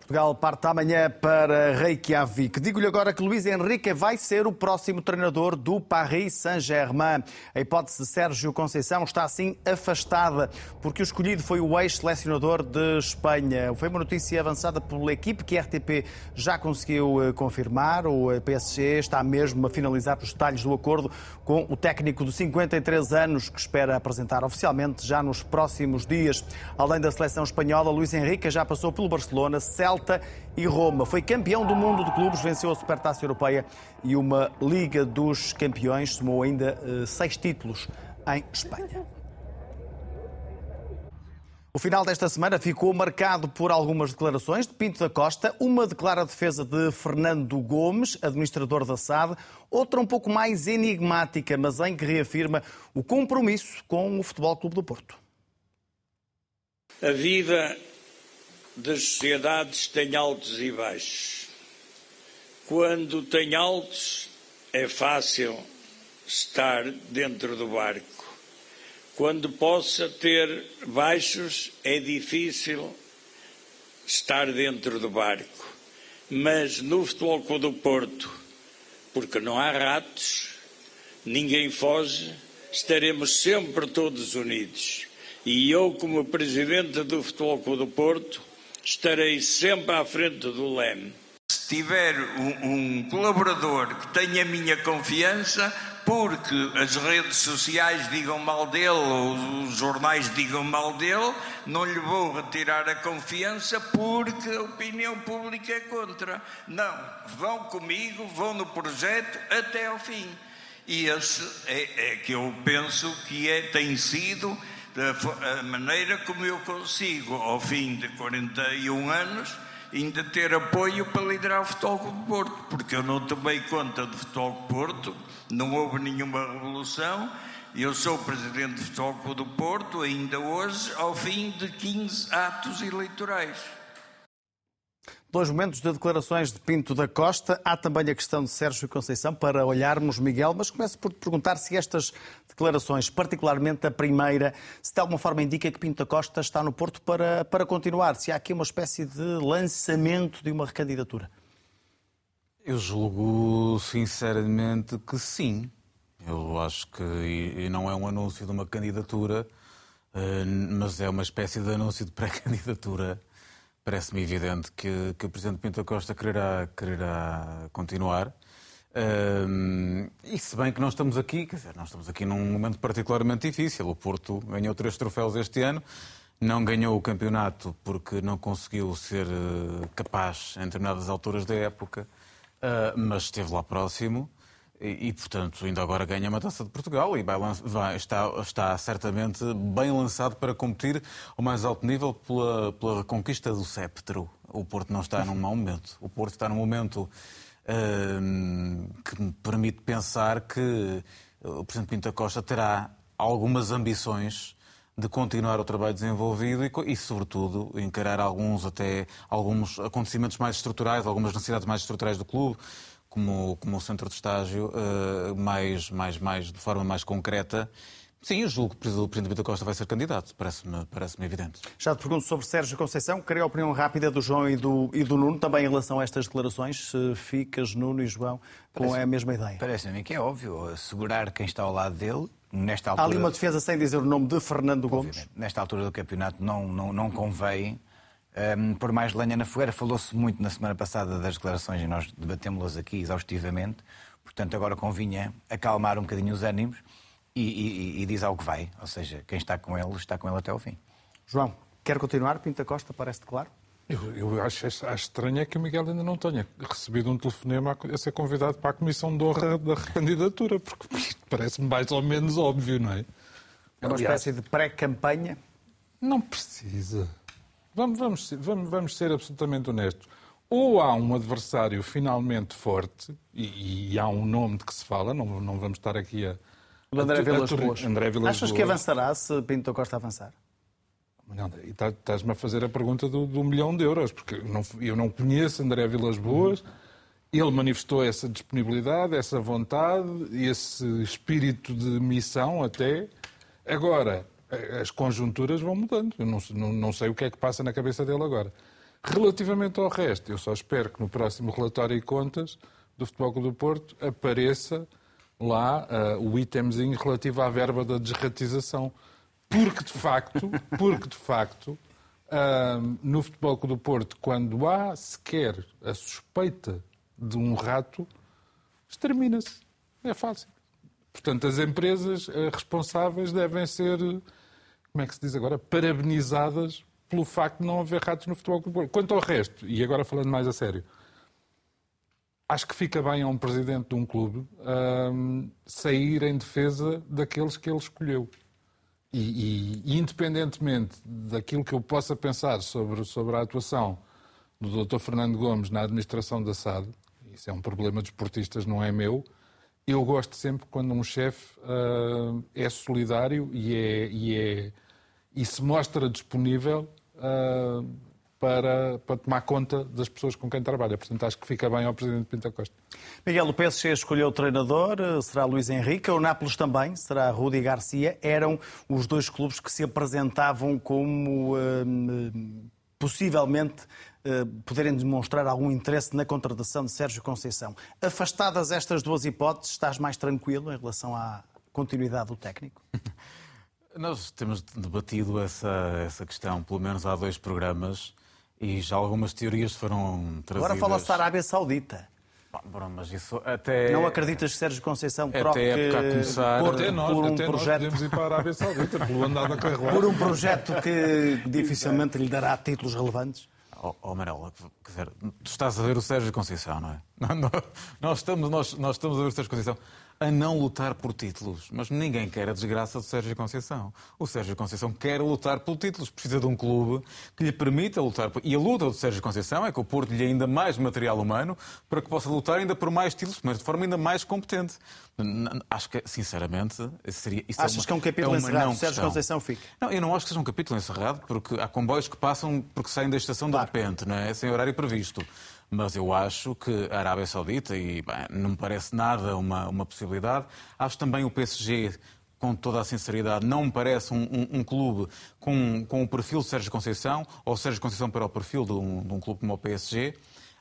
Speaker 1: Portugal parte amanhã para Reykjavik. Digo-lhe agora que Luís Henrique vai ser o próximo treinador do Paris Saint-Germain. A hipótese de Sérgio Conceição está assim afastada, porque o escolhido foi o ex-selecionador de Espanha. Foi uma notícia avançada pela equipe que a RTP já conseguiu eh, confirmar. O PSG está mesmo a finalizar os detalhes do acordo com o técnico de 53 anos, que espera apresentar oficialmente já nos próximos dias. Além da seleção espanhola, Luís Henrique já passou pelo Barcelona, Celta Celta e Roma. Foi campeão do mundo de clubes, venceu a Supertaça Europeia e uma Liga dos Campeões. Somou ainda uh, seis títulos em Espanha. O final desta semana ficou marcado por algumas declarações de Pinto da Costa. Uma declara defesa de Fernando Gomes, administrador da SAD, outra um pouco mais enigmática, mas em que reafirma o compromisso com o Futebol Clube do Porto.
Speaker 7: A vida das sociedades tem altos e baixos. Quando tem altos, é fácil estar dentro do barco. Quando possa ter baixos, é difícil estar dentro do barco. Mas no Futebol Clube do Porto, porque não há ratos, ninguém foge, estaremos sempre todos unidos. E eu, como presidente do Futebol Clube do Porto, estarei sempre à frente do LEM. Se tiver um, um colaborador que tenha a minha confiança, porque as redes sociais digam mal dele ou os jornais digam mal dele, não lhe vou retirar a confiança porque a opinião pública é contra. Não, vão comigo, vão no projeto até ao fim. E esse é, é que eu penso que é, tem sido da maneira como eu consigo, ao fim de 41 anos, ainda ter apoio para liderar o Futebol do Porto, porque eu não tomei conta do Futebol do Porto, não houve nenhuma revolução, eu sou presidente do Futebol do Porto ainda hoje, ao fim de 15 atos eleitorais.
Speaker 1: Dois momentos de declarações de Pinto da Costa. Há também a questão de Sérgio Conceição para olharmos, Miguel, mas começo por te perguntar se estas declarações, particularmente a primeira, se de alguma forma indica que Pinto da Costa está no Porto para, para continuar, se há aqui uma espécie de lançamento de uma recandidatura.
Speaker 2: Eu julgo sinceramente que sim. Eu acho que e não é um anúncio de uma candidatura, eh, mas é uma espécie de anúncio de pré-candidatura Parece-me evidente que, que, o Presidente Pinto Costa quererá, quererá continuar. Um, e se bem que nós estamos aqui, quer dizer, nós estamos aqui num momento particularmente difícil. O Porto ganhou três troféus este ano, não ganhou o campeonato porque não conseguiu ser uh, capaz em determinadas alturas da época, uh, mas esteve lá próximo. E, e, portanto, ainda agora ganha uma taça de Portugal e vai, vai, está, está certamente bem lançado para competir ao mais alto nível pela, pela reconquista do sceptro. O Porto não está num mau momento. O Porto está num momento hum, que me permite pensar que o Presidente Pinto Costa terá algumas ambições de continuar o trabalho desenvolvido e, e, sobretudo, encarar alguns até alguns acontecimentos mais estruturais, algumas necessidades mais estruturais do clube como, como centro de estágio, uh, mais, mais, mais, de forma mais concreta. Sim, eu julgo que o Presidente Vitor Costa vai ser candidato, parece-me parece evidente.
Speaker 1: Já te pergunto sobre Sérgio Conceição, queria a opinião rápida do João e do, e do Nuno, também em relação a estas declarações, se ficas, Nuno e João, com parece, a mesma ideia.
Speaker 4: Parece-me que é óbvio, assegurar quem está ao lado dele, nesta altura...
Speaker 1: Há ali uma defesa sem dizer o nome de Fernando Gomes?
Speaker 4: Nesta altura do campeonato não, não, não convém um, por mais lenha na fogueira. Falou-se muito na semana passada das declarações e nós debatemos-las aqui exaustivamente. Portanto, agora convinha acalmar um bocadinho os ânimos e, e, e diz ao que vai. Ou seja, quem está com ele, está com ele até ao fim.
Speaker 1: João, quer continuar? Pinta Costa, parece-te claro?
Speaker 3: Eu, eu acho, acho, estranho é que o Miguel ainda não tenha recebido um telefonema a, a ser convidado para a Comissão de Honra da recandidatura, porque isto parece-me mais ou menos óbvio, não é?
Speaker 1: É uma espécie de pré-campanha?
Speaker 3: Não precisa. Vamos, vamos, vamos, vamos ser absolutamente honestos. Ou há um adversário finalmente forte, e, e há um nome de que se fala, não, não vamos estar aqui a.
Speaker 1: O André Vilas Boas.
Speaker 3: André Vilas
Speaker 1: Achas que avançará se Pinto Costa avançar?
Speaker 3: Não, tá, estás-me a fazer a pergunta do, do, milhão de euros, porque eu não, eu não conheço André Vilas Boas. Ele manifestou essa disponibilidade, essa vontade, esse espírito de missão até. Agora, as conjunturas vão mudando. Eu não, não, não, sei o que é que passa na cabeça dele agora. Relativamente ao resto, eu só espero que no próximo relatório e contas do Futebol Clube do Porto apareça lá uh, o itemzinho relativo à verba da desratização. Porque, de facto, porque, de facto uh, no Futebol Clube do Porto, quando há sequer a suspeita de um rato, extermina-se. É fácil. Portanto, as empresas uh, responsáveis devem ser, como é que se diz agora, parabenizadas pelo facto de não haver ratos no Futebol. Quanto ao resto, e agora falando mais a sério, acho que fica bem a um presidente de um clube uh, sair em defesa daqueles que ele escolheu. E, e, independentemente daquilo que eu possa pensar sobre, sobre a atuação do Dr. Fernando Gomes na administração da SAD, isso é um problema de esportistas, não é meu, eu gosto sempre quando um chefe uh, é solidário e, é, e, é, e se mostra disponível uh, para, para tomar conta das pessoas com quem trabalha. Portanto, acho que fica bem ao Presidente Pinto Costa.
Speaker 1: Miguel, o PSG escolheu o treinador, será Luís Henrique, o Nápoles também, será Rudi Garcia. Eram os dois clubes que se apresentavam como hum, possivelmente poderem demonstrar algum interesse na contratação de Sérgio Conceição. Afastadas estas duas hipóteses, estás mais tranquilo em relação à continuidade do técnico?
Speaker 2: Nós temos debatido essa, essa questão, pelo menos há dois programas. E já algumas teorias foram trazidas.
Speaker 1: Agora fala-se da Arábia Saudita.
Speaker 2: Bom, mas isso até...
Speaker 1: Não acreditas que Sérgio Conceição troque
Speaker 2: até época a começar...
Speaker 3: por, até nós, por um até projeto... nós podemos ir para a Arábia Saudita, pelo andar da carruagem.
Speaker 1: Por um projeto que dificilmente lhe dará títulos relevantes?
Speaker 2: Oh, oh Marela, quer dizer, tu estás a ver o Sérgio Conceição, não é? Nós estamos, nós, nós estamos a ver o Sérgio Conceição a não lutar por títulos. Mas ninguém quer a desgraça do Sérgio Conceição. O Sérgio Conceição quer lutar por títulos. Precisa de um clube que lhe permita lutar. Por... E a luta do Sérgio Conceição é que o Porto lhe ainda mais material humano para que possa lutar ainda por mais títulos, mas de forma ainda mais competente. Acho que, sinceramente, seria.
Speaker 1: Isso é Achas é uma, que é um capítulo é encerrado? O Sérgio Conceição fica?
Speaker 2: Não, eu não acho que seja um capítulo encerrado, porque há comboios que passam porque saem da estação claro. de repente, não é? sem horário previsto. Mas eu acho que a Arábia Saudita, e bem, não me parece nada uma, uma possibilidade, acho também o PSG com toda a sinceridade, não me parece um, um, um, clube com, com o perfil de Sérgio Conceição, ou Sérgio Conceição para o perfil de um, de um clube como o PSG.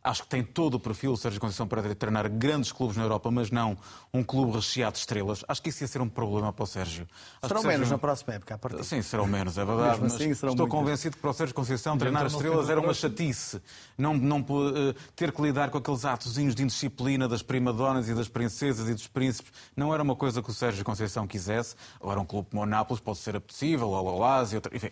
Speaker 2: Acho que tem todo o perfil o Sérgio Conceição para treinar grandes clubes na Europa, mas não um clube recheado de estrelas. Acho que isso ia ser um problema para o Sérgio.
Speaker 1: Acho serão
Speaker 2: Sérgio...
Speaker 1: menos na próxima época, a partir.
Speaker 2: Sim, serão menos, é verdade. mas assim, estou convencido que para o Sérgio Conceição treinar estrelas era uma chatice. Não, não uh, ter que lidar com aqueles atozinhos de indisciplina das primadonas e das princesas e dos príncipes não era uma coisa que o Sérgio Conceição quisesse. Agora um clube como o Nápoles pode ser possível, ou o Lazio, enfim.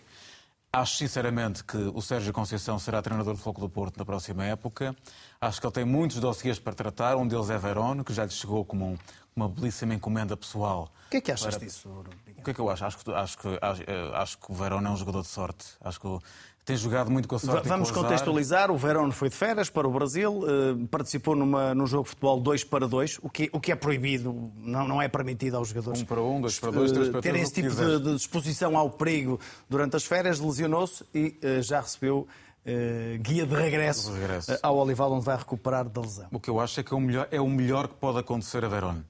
Speaker 2: Acho sinceramente que o Sérgio Conceição será treinador do Foco do Porto na próxima época. Acho que ele tem muitos dossiês para tratar. Um deles é Verón, que já lhe chegou como um, uma belíssima encomenda pessoal.
Speaker 1: O que é que achas para... disso,
Speaker 2: O que é que eu acho? Acho que, acho que, acho, acho que o Verón é um jogador de sorte. Acho que tem jogado muito com a sorte.
Speaker 1: Vamos contextualizar. O Verón foi de férias para o Brasil, eh, participou numa, num jogo de futebol 2 para 2, o que, o que é proibido, não, não é permitido aos jogadores.
Speaker 2: Um para um, dois para dois, três para
Speaker 1: três. Terem esse tipo de, de, exposição ao perigo durante as férias, lesionou-se e uh, já recebeu. Uh, guia de regresso, de regresso. Uh, ao Olival, onde vai recuperar da lesão.
Speaker 2: O que eu acho é que é o melhor, é o melhor que pode acontecer a Verón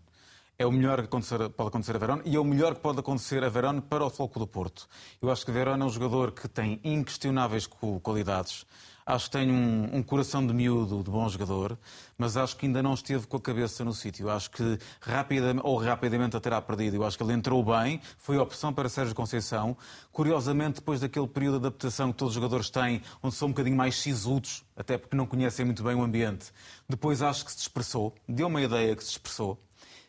Speaker 2: é o melhor que acontecer, pode acontecer a Verón e é o melhor que pode acontecer a Verón para o Floco do Porto. Eu acho que Verón é um jogador que tem inquestionáveis qualidades. Acho que tem um, um, coração de miúdo, de bom jogador, mas acho que ainda não esteve com a cabeça no sítio. Acho que rapidamente, ou rapidamente a terá perdido. Eu acho que ele entrou bem, foi opção para Sérgio Conceição. Curiosamente, depois daquele período de adaptação que todos os jogadores têm, onde são um bocadinho mais sisudos, até porque não conhecem muito bem o ambiente, depois acho que se expressou, deu uma ideia que se expressou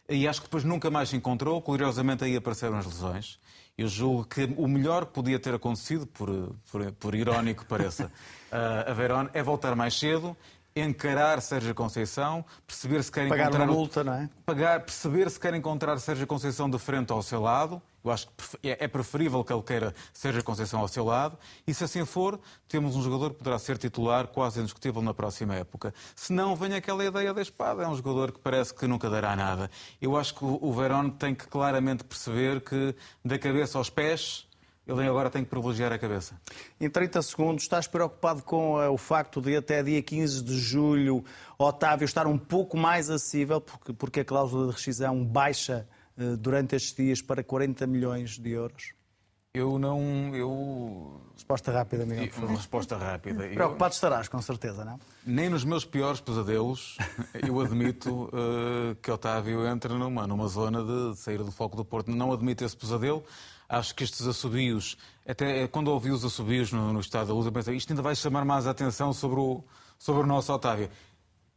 Speaker 2: e acho que depois nunca mais se encontrou. Curiosamente, aí apareceram as lesões. Eu julgo que o melhor que podia ter acontecido, por, por, por irónico que pareça, a Verón é voltar mais cedo encarar Sérgio Conceição, perceber se quer
Speaker 1: Pagar
Speaker 2: encontrar...
Speaker 1: uma multa, não é?
Speaker 2: Pagar, perceber se quer encontrar Sérgio Conceição de frente ao seu lado. Eu acho que é, é preferível que ele queira Sérgio Conceição ao seu lado. E se assim for, temos um jogador que poderá ser titular quase indiscutível na próxima época. Se não, vem aquela ideia da espada. É um jogador que parece que nunca dará nada. Eu acho que o Verón tem que claramente perceber que da cabeça aos pés ele agora tem que privilegiar a cabeça.
Speaker 1: Em 30 segundos, estás preocupado com uh, o facto de até dia 15 de julho Otávio estar um pouco mais acessível, porque, porque a cláusula de rescisão baixa uh, durante estes dias para 40 milhões de euros?
Speaker 2: Eu não. Eu...
Speaker 1: Resposta rápida, Miguel.
Speaker 2: Uma resposta rápida.
Speaker 1: Preocupado estarás, com certeza, não?
Speaker 2: Nem nos meus piores pesadelos eu admito uh, que Otávio entre numa, numa zona de sair do foco do Porto. Não admito esse pesadelo. Acho que estes assobios, até quando ouvi os assobios no, no Estado da Luz, eu pensei, isto ainda vai chamar mais a atenção sobre o, sobre o nosso Otávio.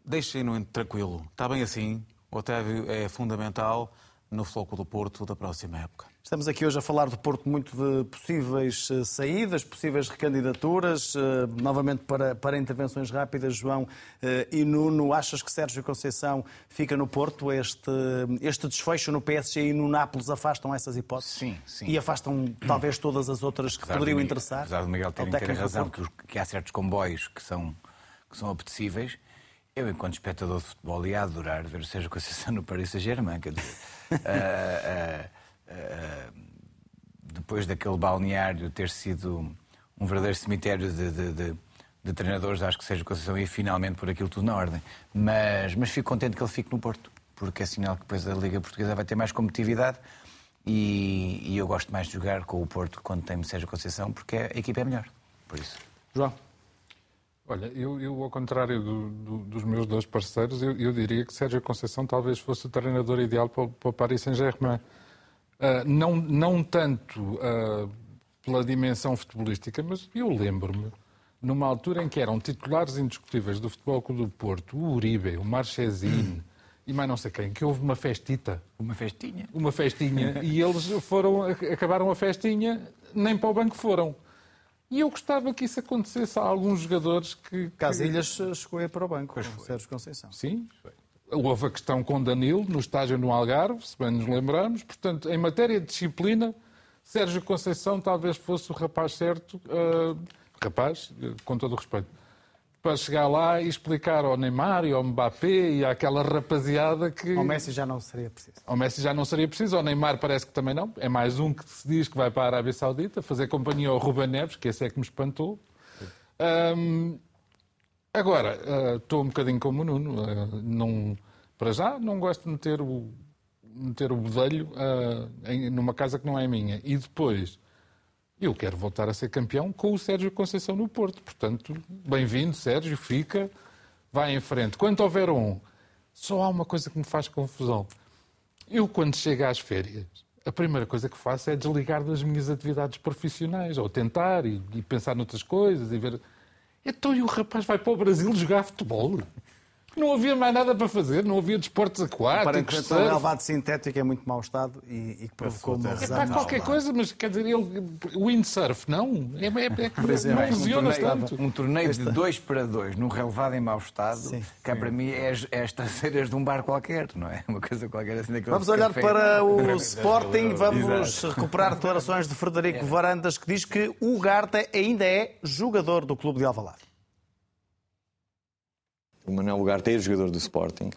Speaker 2: Deixem-no tranquilo. Está bem assim. O Otávio é fundamental no Floco do Porto da próxima época.
Speaker 1: Estamos aqui hoje a falar do Porto muito de possíveis eh, saídas, possíveis recandidaturas, eh, novamente para, para intervenções rápidas. João eh, e Nuno, achas que Sérgio Conceição fica no Porto? Este, este desfecho no PSG e no Nápoles afastam essas hipóteses?
Speaker 4: Sim, sim.
Speaker 1: E afastam talvez todas as outras que
Speaker 4: apesar
Speaker 1: poderiam
Speaker 4: Miguel,
Speaker 1: interessar?
Speaker 4: Apesar do Miguel ter, ter razão, que, que, há certos comboios que são, que são apetecíveis, eu, enquanto espectador de futebol, ia adorar ver o Sérgio Conceição no Paris Saint-Germain. Quer dizer, uh, Uh, depois daquele balneário ter sido um verdadeiro cemitério de, de, de, de treinadores, acho que seja Conceição ia finalmente por aquilo tudo na ordem. Mas, mas fico contente que ele fique no Porto, porque é sinal que depois a Liga Portuguesa vai ter mais competitividade e, e eu gosto mais de jogar com o Porto quando tem Sérgio Conceição, porque a equipa é melhor. Por isso.
Speaker 1: João.
Speaker 3: Olha, eu, eu ao contrário do, do, dos meus dois parceiros, eu, eu, diria que Sérgio Conceição talvez fosse o treinador ideal para, para o Paris Saint-Germain. Uh, não, não tanto uh, pela dimensão futebolística, mas eu lembro-me, numa altura em que eram titulares indiscutíveis do Futebol Clube do Porto, o Uribe, o Marchesine e mais não sei quem, que houve uma festita.
Speaker 4: Uma festinha?
Speaker 3: Uma festinha. e eles foram, acabaram a festinha, nem para o banco foram. E eu gostava que isso acontecesse a alguns jogadores que...
Speaker 1: Casilhas que... chegou a ir para o banco, com Sérgio Conceição.
Speaker 3: Sim, foi. Houve a questão com Danilo, no estágio no Algarve, se bem nos lembramos. Portanto, em matéria de disciplina, Sérgio Conceição talvez fosse o rapaz certo, uh, rapaz, com todo o respeito, para chegar lá e explicar ao Neymar e ao Mbappé e àquela rapaziada que...
Speaker 1: Ao Messi já não seria preciso.
Speaker 3: Ao Messi já não seria preciso, ao Neymar parece que também não. É mais um que se diz que vai para a Arábia Saudita fazer companhia ao Ruben Neves, que esse é que me espantou. Um, Agora, uh, estou um bocadinho como o Nuno. Uh, não, para já, não gosto de meter o, meter o bodelho uh, em, numa casa que não é minha. E depois, eu quero voltar a ser campeão com o Sérgio Conceição no Porto. Portanto, bem-vindo, Sérgio, fica, vai em frente. Quanto ao Verón, só há uma coisa que me faz confusão. Eu, quando chego às férias, a primeira coisa que faço é desligar das minhas atividades profissionais, ou tentar e, e pensar noutras coisas e ver então e o rapaz vai para o Brasil jogar futebol? Não havia mais nada para fazer, não havia desportos aquáticos.
Speaker 1: Para o relevado sintético é muito mau estado e, e que provocou uma
Speaker 3: lesão. É para qualquer coisa, mas quer dizer, ele, windsurf, não. É, é, é que exemplo, não lesiona um tanto.
Speaker 4: Um torneio de dois para dois, num relevado em mau estado, Sim. que para mim é, é as traseiras de um bar qualquer, não é? Uma coisa qualquer assim
Speaker 1: Vamos olhar café. para o Sporting, vamos Exato. recuperar declarações de Frederico é. Varandas, que diz que o Garta ainda é jogador do clube de Alvalade.
Speaker 8: O Manuel Ugarte é jogador do Sporting.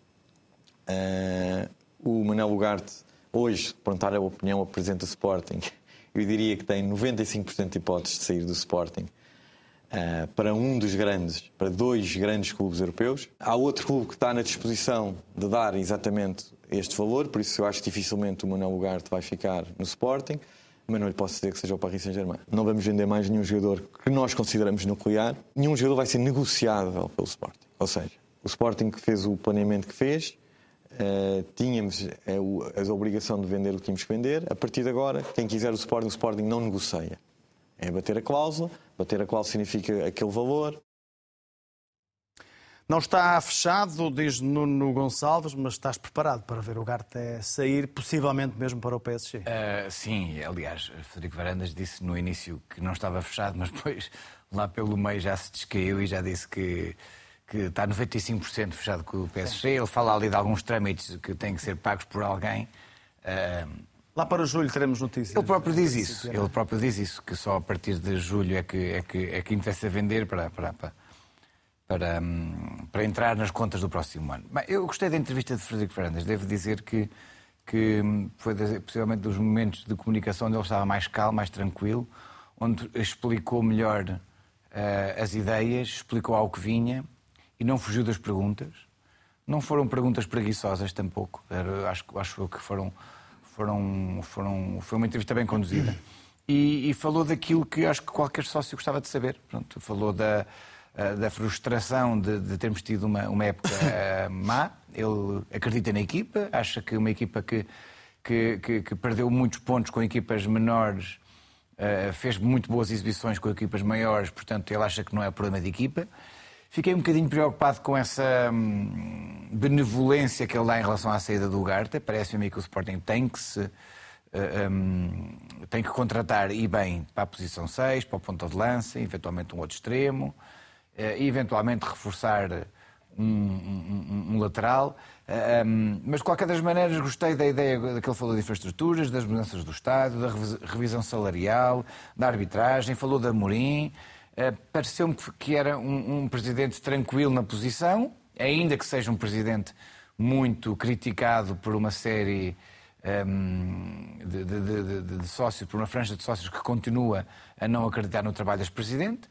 Speaker 8: Uh, o Manuel Ugarte, hoje, perguntar a opinião, apresenta o Sporting. Eu diria que tem 95% de hipóteses de sair do Sporting uh, para um dos grandes, para dois grandes clubes europeus. Há outro clube que está na disposição de dar exatamente este valor, por isso eu acho que dificilmente o Manuel Ugarte vai ficar no Sporting mas não lhe posso dizer que seja o Paris Saint-Germain. Não vamos vender mais nenhum jogador que nós consideramos nuclear. Nenhum jogador vai ser negociável pelo Sporting. Ou seja, o Sporting que fez o planeamento que fez, uh, tínhamos a, a, obrigação de vender o que tínhamos que vender. A partir de agora, quem quiser o Sporting, o Sporting não negocia. É bater a cláusula. Bater a cláusula significa aquele valor.
Speaker 1: Não está fechado, diz Nuno Gonçalves, mas estás preparado para ver o Garte sair, possivelmente mesmo para o PSG? Uh,
Speaker 4: ah, sim, aliás, Frederico Varandas disse no início que não estava fechado, mas depois lá pelo meio já se descaiu e já disse que, que está 95% fechado com o PSG. Ele fala ali de alguns trâmites que têm que ser pagos por alguém.
Speaker 1: Uh, Lá para julho teremos notícias.
Speaker 4: Ele próprio diz isso. Ele próprio diz isso, que só a partir de julho é que, é que, é que interessa vender para, para, para, para, hum, para entrar nas contas do próximo ano. Bem, eu gostei da entrevista de Frederico Fernandes. Devo dizer que, que hum, foi possivelmente dos momentos de comunicação onde ele estava mais calmo, mais tranquilo, onde explicou melhor uh, as ideias, explicou ao que vinha e não fugiu das perguntas. Não foram perguntas preguiçosas tampouco. Era, acho, acho que foram, foram, foram, foi uma entrevista bem conduzida. E, e, falou daquilo que acho que qualquer sócio gostava de saber. Pronto, falou da, eh, da frustração de, de, termos tido uma, uma época eh, má. Ele acredita na equipa, acha que uma equipa que, que, que, que perdeu muitos pontos com equipas menores uh, fez muito boas exibições com equipas maiores, portanto ele acha que não é problema de equipa. Fiquei um bocadinho preocupado com essa hum, benevolência que ele dá em relação à saída do Garta. Parece-me que o Sporting tem que se. Uh, um, tem que contratar e bem para a posição 6, para o ponto de lança, eventualmente um outro extremo. Eh, e eventualmente reforçar um, um, um lateral. Eh, um, mas de qualquer das maneiras gostei da ideia daquele falou de infraestruturas, das mudanças do Estado, da revisão salarial, da arbitragem, falou da Amorim. Uh, Pareceu-me que era um, um, presidente tranquilo na posição, ainda que seja um presidente muito criticado por uma série um, de, de, de, de, sócios, por uma franja de sócios que continua a não acreditar no trabalho deste presidente.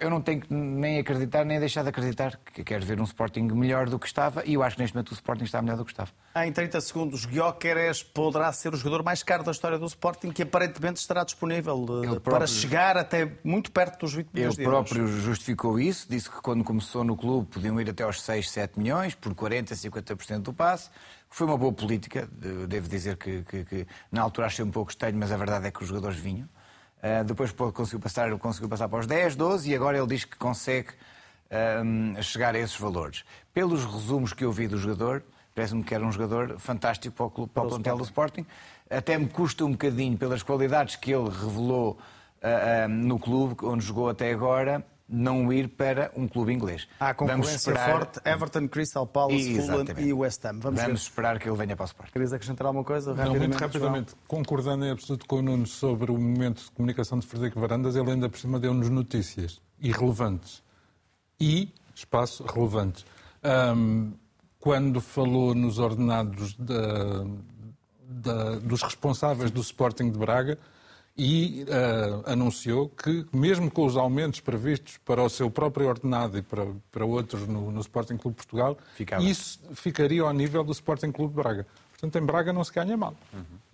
Speaker 4: Eu não tenho que nem acreditar nem deixar de acreditar que quero ver um Sporting melhor do que estava e eu acho que neste momento o Sporting está melhor do que estava.
Speaker 1: Em 30 segundos, Guioqueres poderá ser o jogador mais caro da história do Sporting que aparentemente estará disponível eh, próprio... para chegar até muito perto dos 20 milhões
Speaker 4: Ele próprio justificou isso, disse que quando começou no clube podiam ir até aos 6, 7 milhões por 40, 50% do passe. Foi uma boa política, devo dizer que, que, que na altura achei um pouco estranho, mas a verdade é que os jogadores vinham. Uh, depois conseguiu passar, conseguiu passar para os 10, 12 e agora ele diz que consegue uh, chegar a esses valores. Pelos resumos que eu vi do jogador, parece-me que era um jogador fantástico para o, clube, para o plantel do Sporting. Até me custa um bocadinho pelas qualidades que ele revelou uh, no clube, onde jogou até agora, não ir para um clube inglês.
Speaker 1: Há concorrência esperar... forte, Everton, Crystal Palace, Fulham e West Ham.
Speaker 4: Vamos, Vamos esperar que ele venha para o Sport.
Speaker 1: Querias acrescentar alguma coisa?
Speaker 3: Não, muito rapidamente. João? Concordando em absoluto com o Nuno sobre o momento de comunicação de Frederico Varandas, ele ainda por cima deu-nos notícias irrelevantes e espaço relevantes. Um, quando falou nos ordenados da, da, dos responsáveis do Sporting de Braga, e uh, anunciou que, mesmo com os aumentos previstos para o seu próprio ordenado e para, para outros no, no Sporting Clube Portugal, Ficava. isso ficaria ao nível do Sporting Clube Braga. Portanto, em Braga não se ganha mal.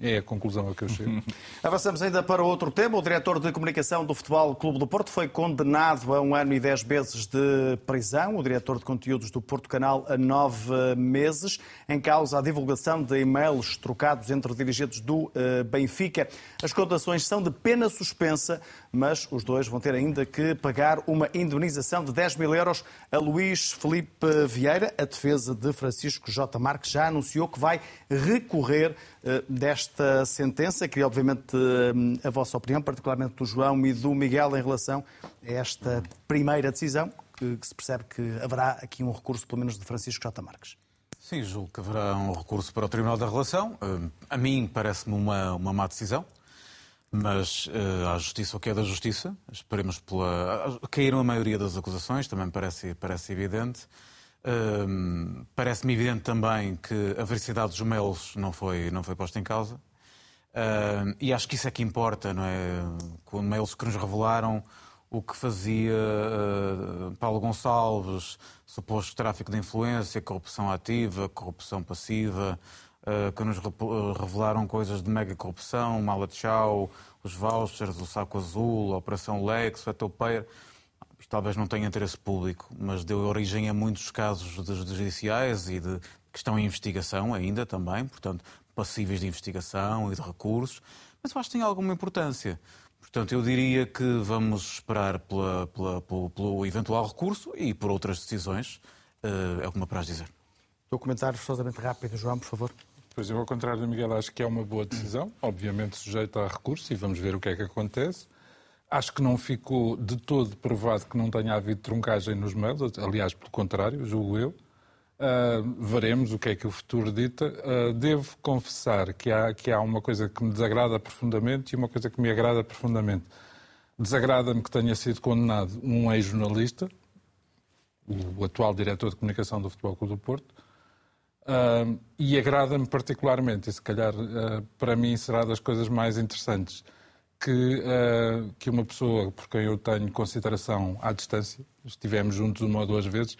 Speaker 3: É a conclusão a que eu chego.
Speaker 1: Avançamos ainda para outro tema. O diretor de comunicação do Futebol Clube do Porto foi condenado a um ano e dez meses de prisão. O diretor de conteúdos do Porto Canal a nove meses, em causa a divulgação de e-mails trocados entre dirigentes do uh, Benfica. As condenações são de pena suspensa, mas os dois vão ter ainda que pagar uma indenização de 10 mil euros a Luís Felipe Vieira. A defesa de Francisco J. Marques já anunciou que vai recorrer uh, desta sentença. Queria, obviamente, uh, a vossa opinião, particularmente do João e do Miguel, em relação a esta primeira decisão, que, se percebe que haverá aqui um recurso, pelo menos, de Francisco J. Marques.
Speaker 2: Sim, julgo que haverá um recurso para o Tribunal da Relação. A mim parece-me uma, uma má decisão. Mas uh, justiça o que é da justiça, esperemos pela. Caíram a maioria das acusações, também parece, parece evidente. Uh, Parece-me evidente também que a veracidade dos mails não foi, não foi posta em causa. Uh, e acho que isso é que importa, não é? Com mails que nos revelaram o que fazia uh, Paulo Gonçalves, suposto tráfico de influência, corrupção ativa, corrupção passiva, que nos revelaram coisas de mega corrupção, mala de chau, os vouchers, o saco azul, a Operação Lex, o Etopeira. Isto talvez não tenha interesse público, mas deu origem a muitos casos judiciais e de, que estão em investigação ainda também, portanto, passíveis de investigação e de recursos. Mas eu acho que tem alguma importância Portanto, eu diria que vamos esperar pela, pela, pelo, pelo, eventual recurso e por outras decisões. Uh, é o que me apraz dizer.
Speaker 1: O comentário forçosamente rápido, João, por favor.
Speaker 3: Pois eu, ao contrário do Miguel, acho que é uma boa decisão, obviamente sujeita a recurso, e vamos ver o que é que acontece. Acho que não ficou de todo provado que não tenha havido truncagem nos mails, aliás, pelo contrário, julgo eu. Uh, veremos o que é que o futuro dita. Uh, devo confessar que há, que há uma coisa que me desagrada profundamente e uma coisa que me agrada profundamente. Desagrada-me que tenha sido condenado um ex-jornalista, o atual diretor de comunicação do Futebol Clube do Porto, uh, e agrada-me particularmente, e se calhar para mim será das coisas mais interessantes, que, que uma pessoa por quem eu tenho consideração à distância, estivemos juntos uma ou duas vezes,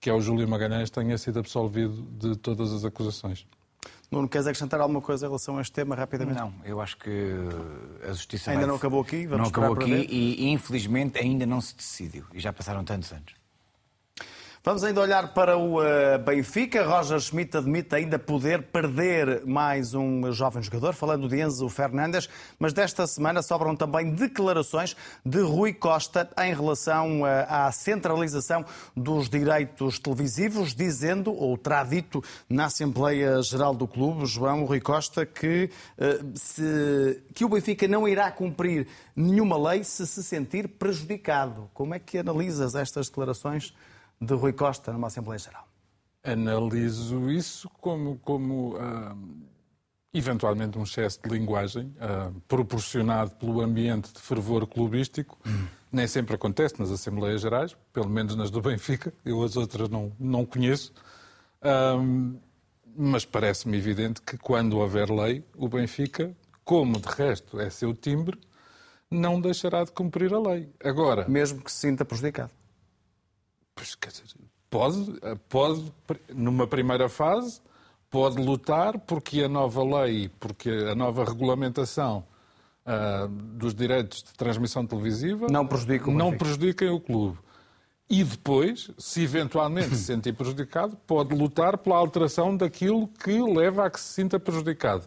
Speaker 3: que é o Júlio Magalhães, tenha sido absolvido de todas as acusações.
Speaker 1: Nuno, queres acrescentar alguma coisa em relação a este tema rapidamente?
Speaker 4: Não, eu acho que a justiça
Speaker 1: ainda vai... não acabou aqui.
Speaker 4: Vamos não acabou aqui e, infelizmente ainda não se decidiu e já passaram tantos anos.
Speaker 1: Vamos ainda olhar para o uh, Benfica. Roger Schmidt admite ainda poder perder mais um jovem jogador, falando de Enzo Fernandes, mas desta semana sobram também declarações de Rui Costa em relação uh, à centralização dos direitos televisivos, dizendo, ou terá dito na Assembleia Geral do Clube, João Rui Costa, que, uh, se, que o Benfica não irá cumprir nenhuma lei se se sentir prejudicado. Como é que analisas estas declarações? De Rui Costa numa Assembleia Geral?
Speaker 3: Analiso isso como, como uh, eventualmente um excesso de linguagem uh, proporcionado pelo ambiente de fervor clubístico. Hum. Nem sempre acontece nas Assembleias Gerais, pelo menos nas do Benfica, eu as outras não, não conheço. Uh, mas parece-me evidente que quando houver lei, o Benfica, como de resto é seu timbre, não deixará de cumprir a lei. Agora.
Speaker 1: Mesmo que se sinta prejudicado.
Speaker 3: Pois, quer dizer, pode, pode, numa primeira fase, pode lutar porque a nova lei, porque a nova regulamentação uh, dos direitos de transmissão televisiva
Speaker 1: não, prejudica o
Speaker 3: não prejudiquem o clube. E depois, se eventualmente se sentir prejudicado, pode lutar pela alteração daquilo que leva a que se sinta prejudicado.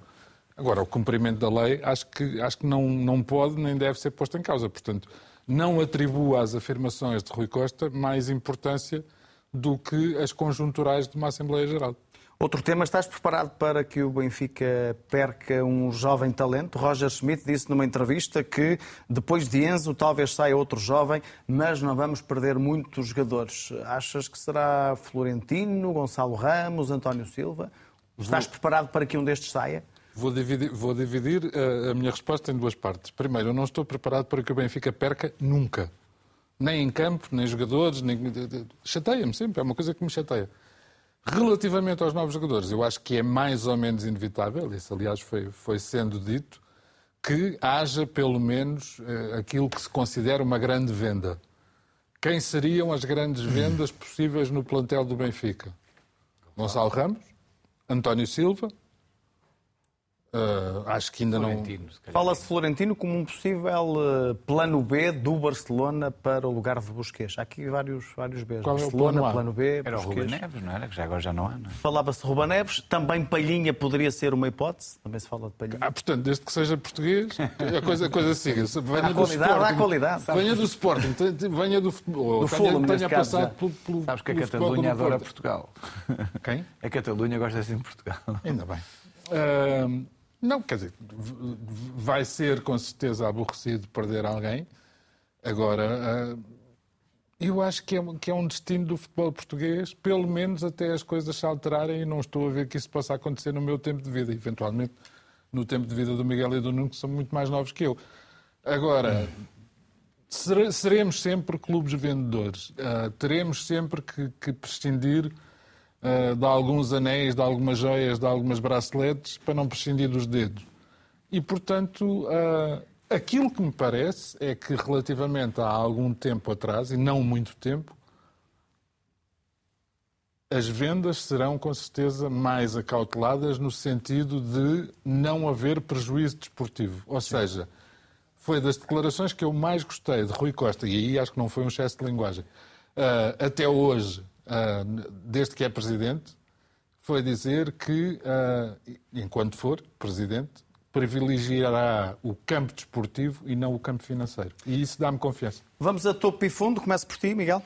Speaker 3: Agora, o cumprimento da lei acho que, acho que não, não pode nem deve ser posto em causa. Portanto, não atribua às afirmações de Rui Costa mais importância do que as conjunturais de uma Assembleia Geral.
Speaker 1: Outro tema, estás preparado para que o Benfica perca um jovem talento? Roger Schmidt disse numa entrevista que depois de Enzo talvez saia outro jovem, mas não vamos perder muitos jogadores. Achas que será Florentino, Gonçalo Ramos, António Silva? Estás Vou... preparado para que um destes saia?
Speaker 3: Vou dividir, vou dividir a, a minha resposta em duas partes. Primeiro, eu não estou preparado para que o Benfica perca nunca. Nem em campo, nem jogadores, nem... chateia-me sempre, é uma coisa que me chateia. Relativamente aos novos jogadores, eu acho que é mais ou menos inevitável, isso aliás foi, foi sendo dito, que haja pelo menos eh, aquilo que se considera uma grande venda. Quem seriam as grandes vendas possíveis no plantel do Benfica? Gonçalo Ramos, António Silva, Uh, acho que ainda Florentino,
Speaker 1: não. Fala-se Florentino como um possível uh, plano B do Barcelona para o lugar de Busquets. Há aqui vários, vários Bs.
Speaker 3: Qual
Speaker 1: Barcelona,
Speaker 3: é o plano,
Speaker 1: plano B.
Speaker 4: Era Busquets. o Ruben Neves, não era? Que já agora já não há. Não é?
Speaker 1: Falava-se Ruben Neves. Também Palhinha poderia ser uma hipótese. Também se fala de Palhinha.
Speaker 3: Ah, portanto, desde que seja português, a coisa, a coisa siga.
Speaker 1: Venha há do qualidade, Sporting, há qualidade.
Speaker 3: Venha do Sporting, venha do futebol. Do Fulham, tenha, tenha passado pelo, pelo,
Speaker 4: Sabes que a Catalunha adora Portugal.
Speaker 3: Quem?
Speaker 4: A Catalunha gosta assim de Portugal.
Speaker 3: Ainda bem. Uh, não, quer dizer, vai ser com certeza aborrecido perder alguém. Agora, ah, eu acho que é, que é um destino do futebol português, pelo menos até as coisas se alterarem, e não estou a ver que isso possa acontecer no meu tempo de vida, eventualmente no tempo de vida do Miguel e do Nuno, que são muito mais novos que eu. Agora, seremos sempre clubes vendedores, uh, teremos sempre que, que prescindir uh, de alguns anéis, de algumas joias, de algumas braceletes, para não prescindir dos dedos. E, portanto, uh, aquilo que me parece é que, relativamente a algum tempo atrás, e não muito tempo, as vendas serão com certeza mais acauteladas no sentido de não haver prejuízo desportivo. Ou seja, foi das declarações que eu mais gostei de Rui Costa, e aí acho que não foi um excesso de linguagem, uh, até hoje, desde que é presidente, foi dizer que, uh, enquanto for presidente, privilegiará o campo desportivo e não o campo financeiro. E isso dá-me confiança.
Speaker 1: Vamos a topo e fundo. Começo por ti, Miguel.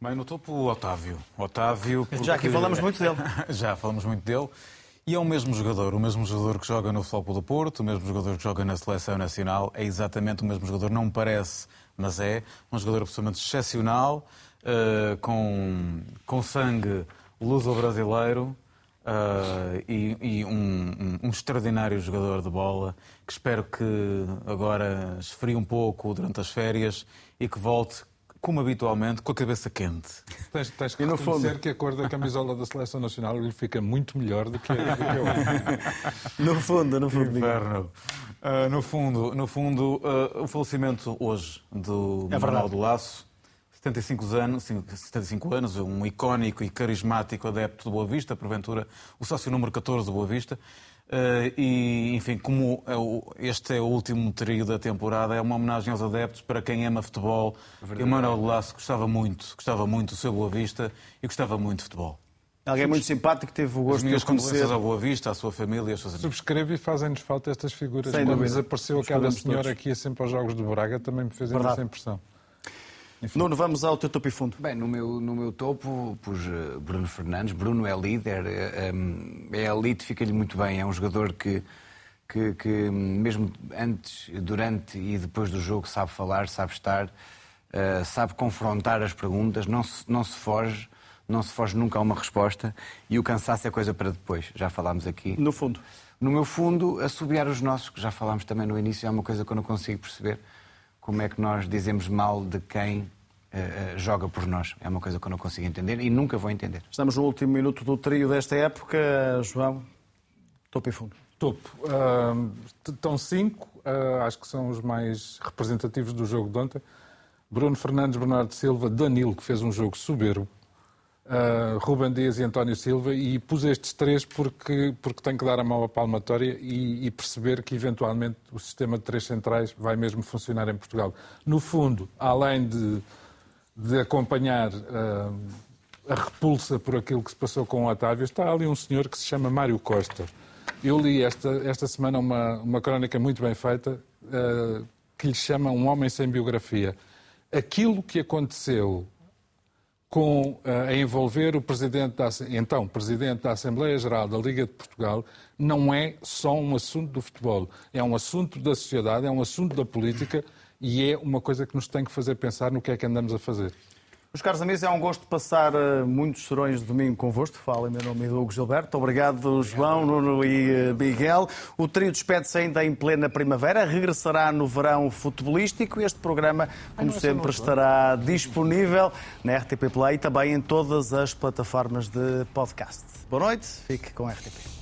Speaker 2: Bem, no topo, o Otávio. Otávio
Speaker 1: porque... Já aqui falamos muito dele.
Speaker 2: Já falamos muito dele. E é o mesmo jogador, o mesmo jogador que joga no Futebol do Porto, o mesmo jogador que joga na Seleção Nacional, é exatamente o mesmo jogador, não me parece, mas é um jogador absolutamente excepcional, uh, com, com sangue luso-brasileiro, Uh, e, e um, um, um, extraordinário jogador de bola que espero que agora esfrie um pouco durante as férias e que volte, como habitualmente, com a cabeça quente.
Speaker 3: Tens, tens que e no reconhecer fundo... que a cor da camisola da Seleção Nacional lhe fica muito melhor do que, do que
Speaker 1: eu. no fundo, no fundo.
Speaker 2: Inferno. Uh, no fundo, no fundo uh, o falecimento hoje do é Manuel do Laço 75 anos, 75 anos, um icónico e carismático adepto do Boa Vista, porventura o sócio número 14 do Boa Vista. Uh, e, enfim, como é este é o último trio da temporada, é uma homenagem aos adeptos para quem ama futebol. Verdade. E o Manuel Lasso gostava muito, gostava muito do seu Boa Vista e gostava muito de futebol.
Speaker 1: Alguém muito simpático, teve o gosto
Speaker 2: de
Speaker 1: conhecer.
Speaker 2: ao Boa Vista, à sua família, aos seus amigos.
Speaker 3: Subscrevo e fazem-nos falta estas figuras. Sem Quando desapareceu aquela senhora todos. que ia sempre aos Jogos de Braga, também me fez essa impressão.
Speaker 1: Enfim. Nuno, vamos ao teu topo e fundo.
Speaker 4: Bem, no meu, no meu topo pus eh, Bruno Fernandes. Bruno é líder, é, é elite, fica-lhe muito bem. É um jogador que, que, que, mesmo antes, durante e depois do jogo sabe falar, sabe estar, uh, sabe confrontar as perguntas, não se, não se foge, não se foge nunca a uma resposta e o cansaço é coisa para depois. Já falámos aqui.
Speaker 1: No fundo.
Speaker 4: No meu fundo, assobiar os nossos, que já falámos também no início, é uma coisa que eu não consigo perceber como é que nós dizemos mal de quem uh, joga por nós. É uma coisa que eu não consigo entender e nunca vou entender.
Speaker 1: Estamos no último minuto do trio desta época. João, topo e fundo.
Speaker 3: Topo. Uh, estão cinco, uh, acho que são os mais representativos do jogo de ontem. Bruno Fernandes, Bernardo Silva, Danilo, que fez um jogo soberbo, uh, Ruben Dias e António Silva, e pus estes três porque, porque tenho que dar a mão à palmatória e, e, perceber que, eventualmente, o sistema de três centrais vai mesmo funcionar em Portugal. No fundo, além de, de acompanhar uh, a repulsa por aquilo que se passou com o Otávio, está ali um senhor que se chama Mário Costa. Eu li esta, esta semana uma, uma crónica muito bem feita uh, que lhe chama Um Homem Sem Biografia. Aquilo que aconteceu com, uh, a envolver o presidente da, então presidente da Assembleia Geral da Liga de Portugal não é só um assunto do futebol, é um assunto da sociedade, é um assunto da política e é uma coisa que nos tem que fazer pensar no que é que andamos a fazer.
Speaker 1: Meus caros amigos, é um gosto passar uh, muitos serões de domingo convosco. Fala em meu nome é Hugo Gilberto. Obrigado, João, Nuno e uh, Miguel. O trio despede-se ainda em plena primavera. Regressará no verão futebolístico. Este programa, como Ai, sempre, estará disponível na RTP Play e também em todas as plataformas de podcast. Boa noite. Fique com a RTP.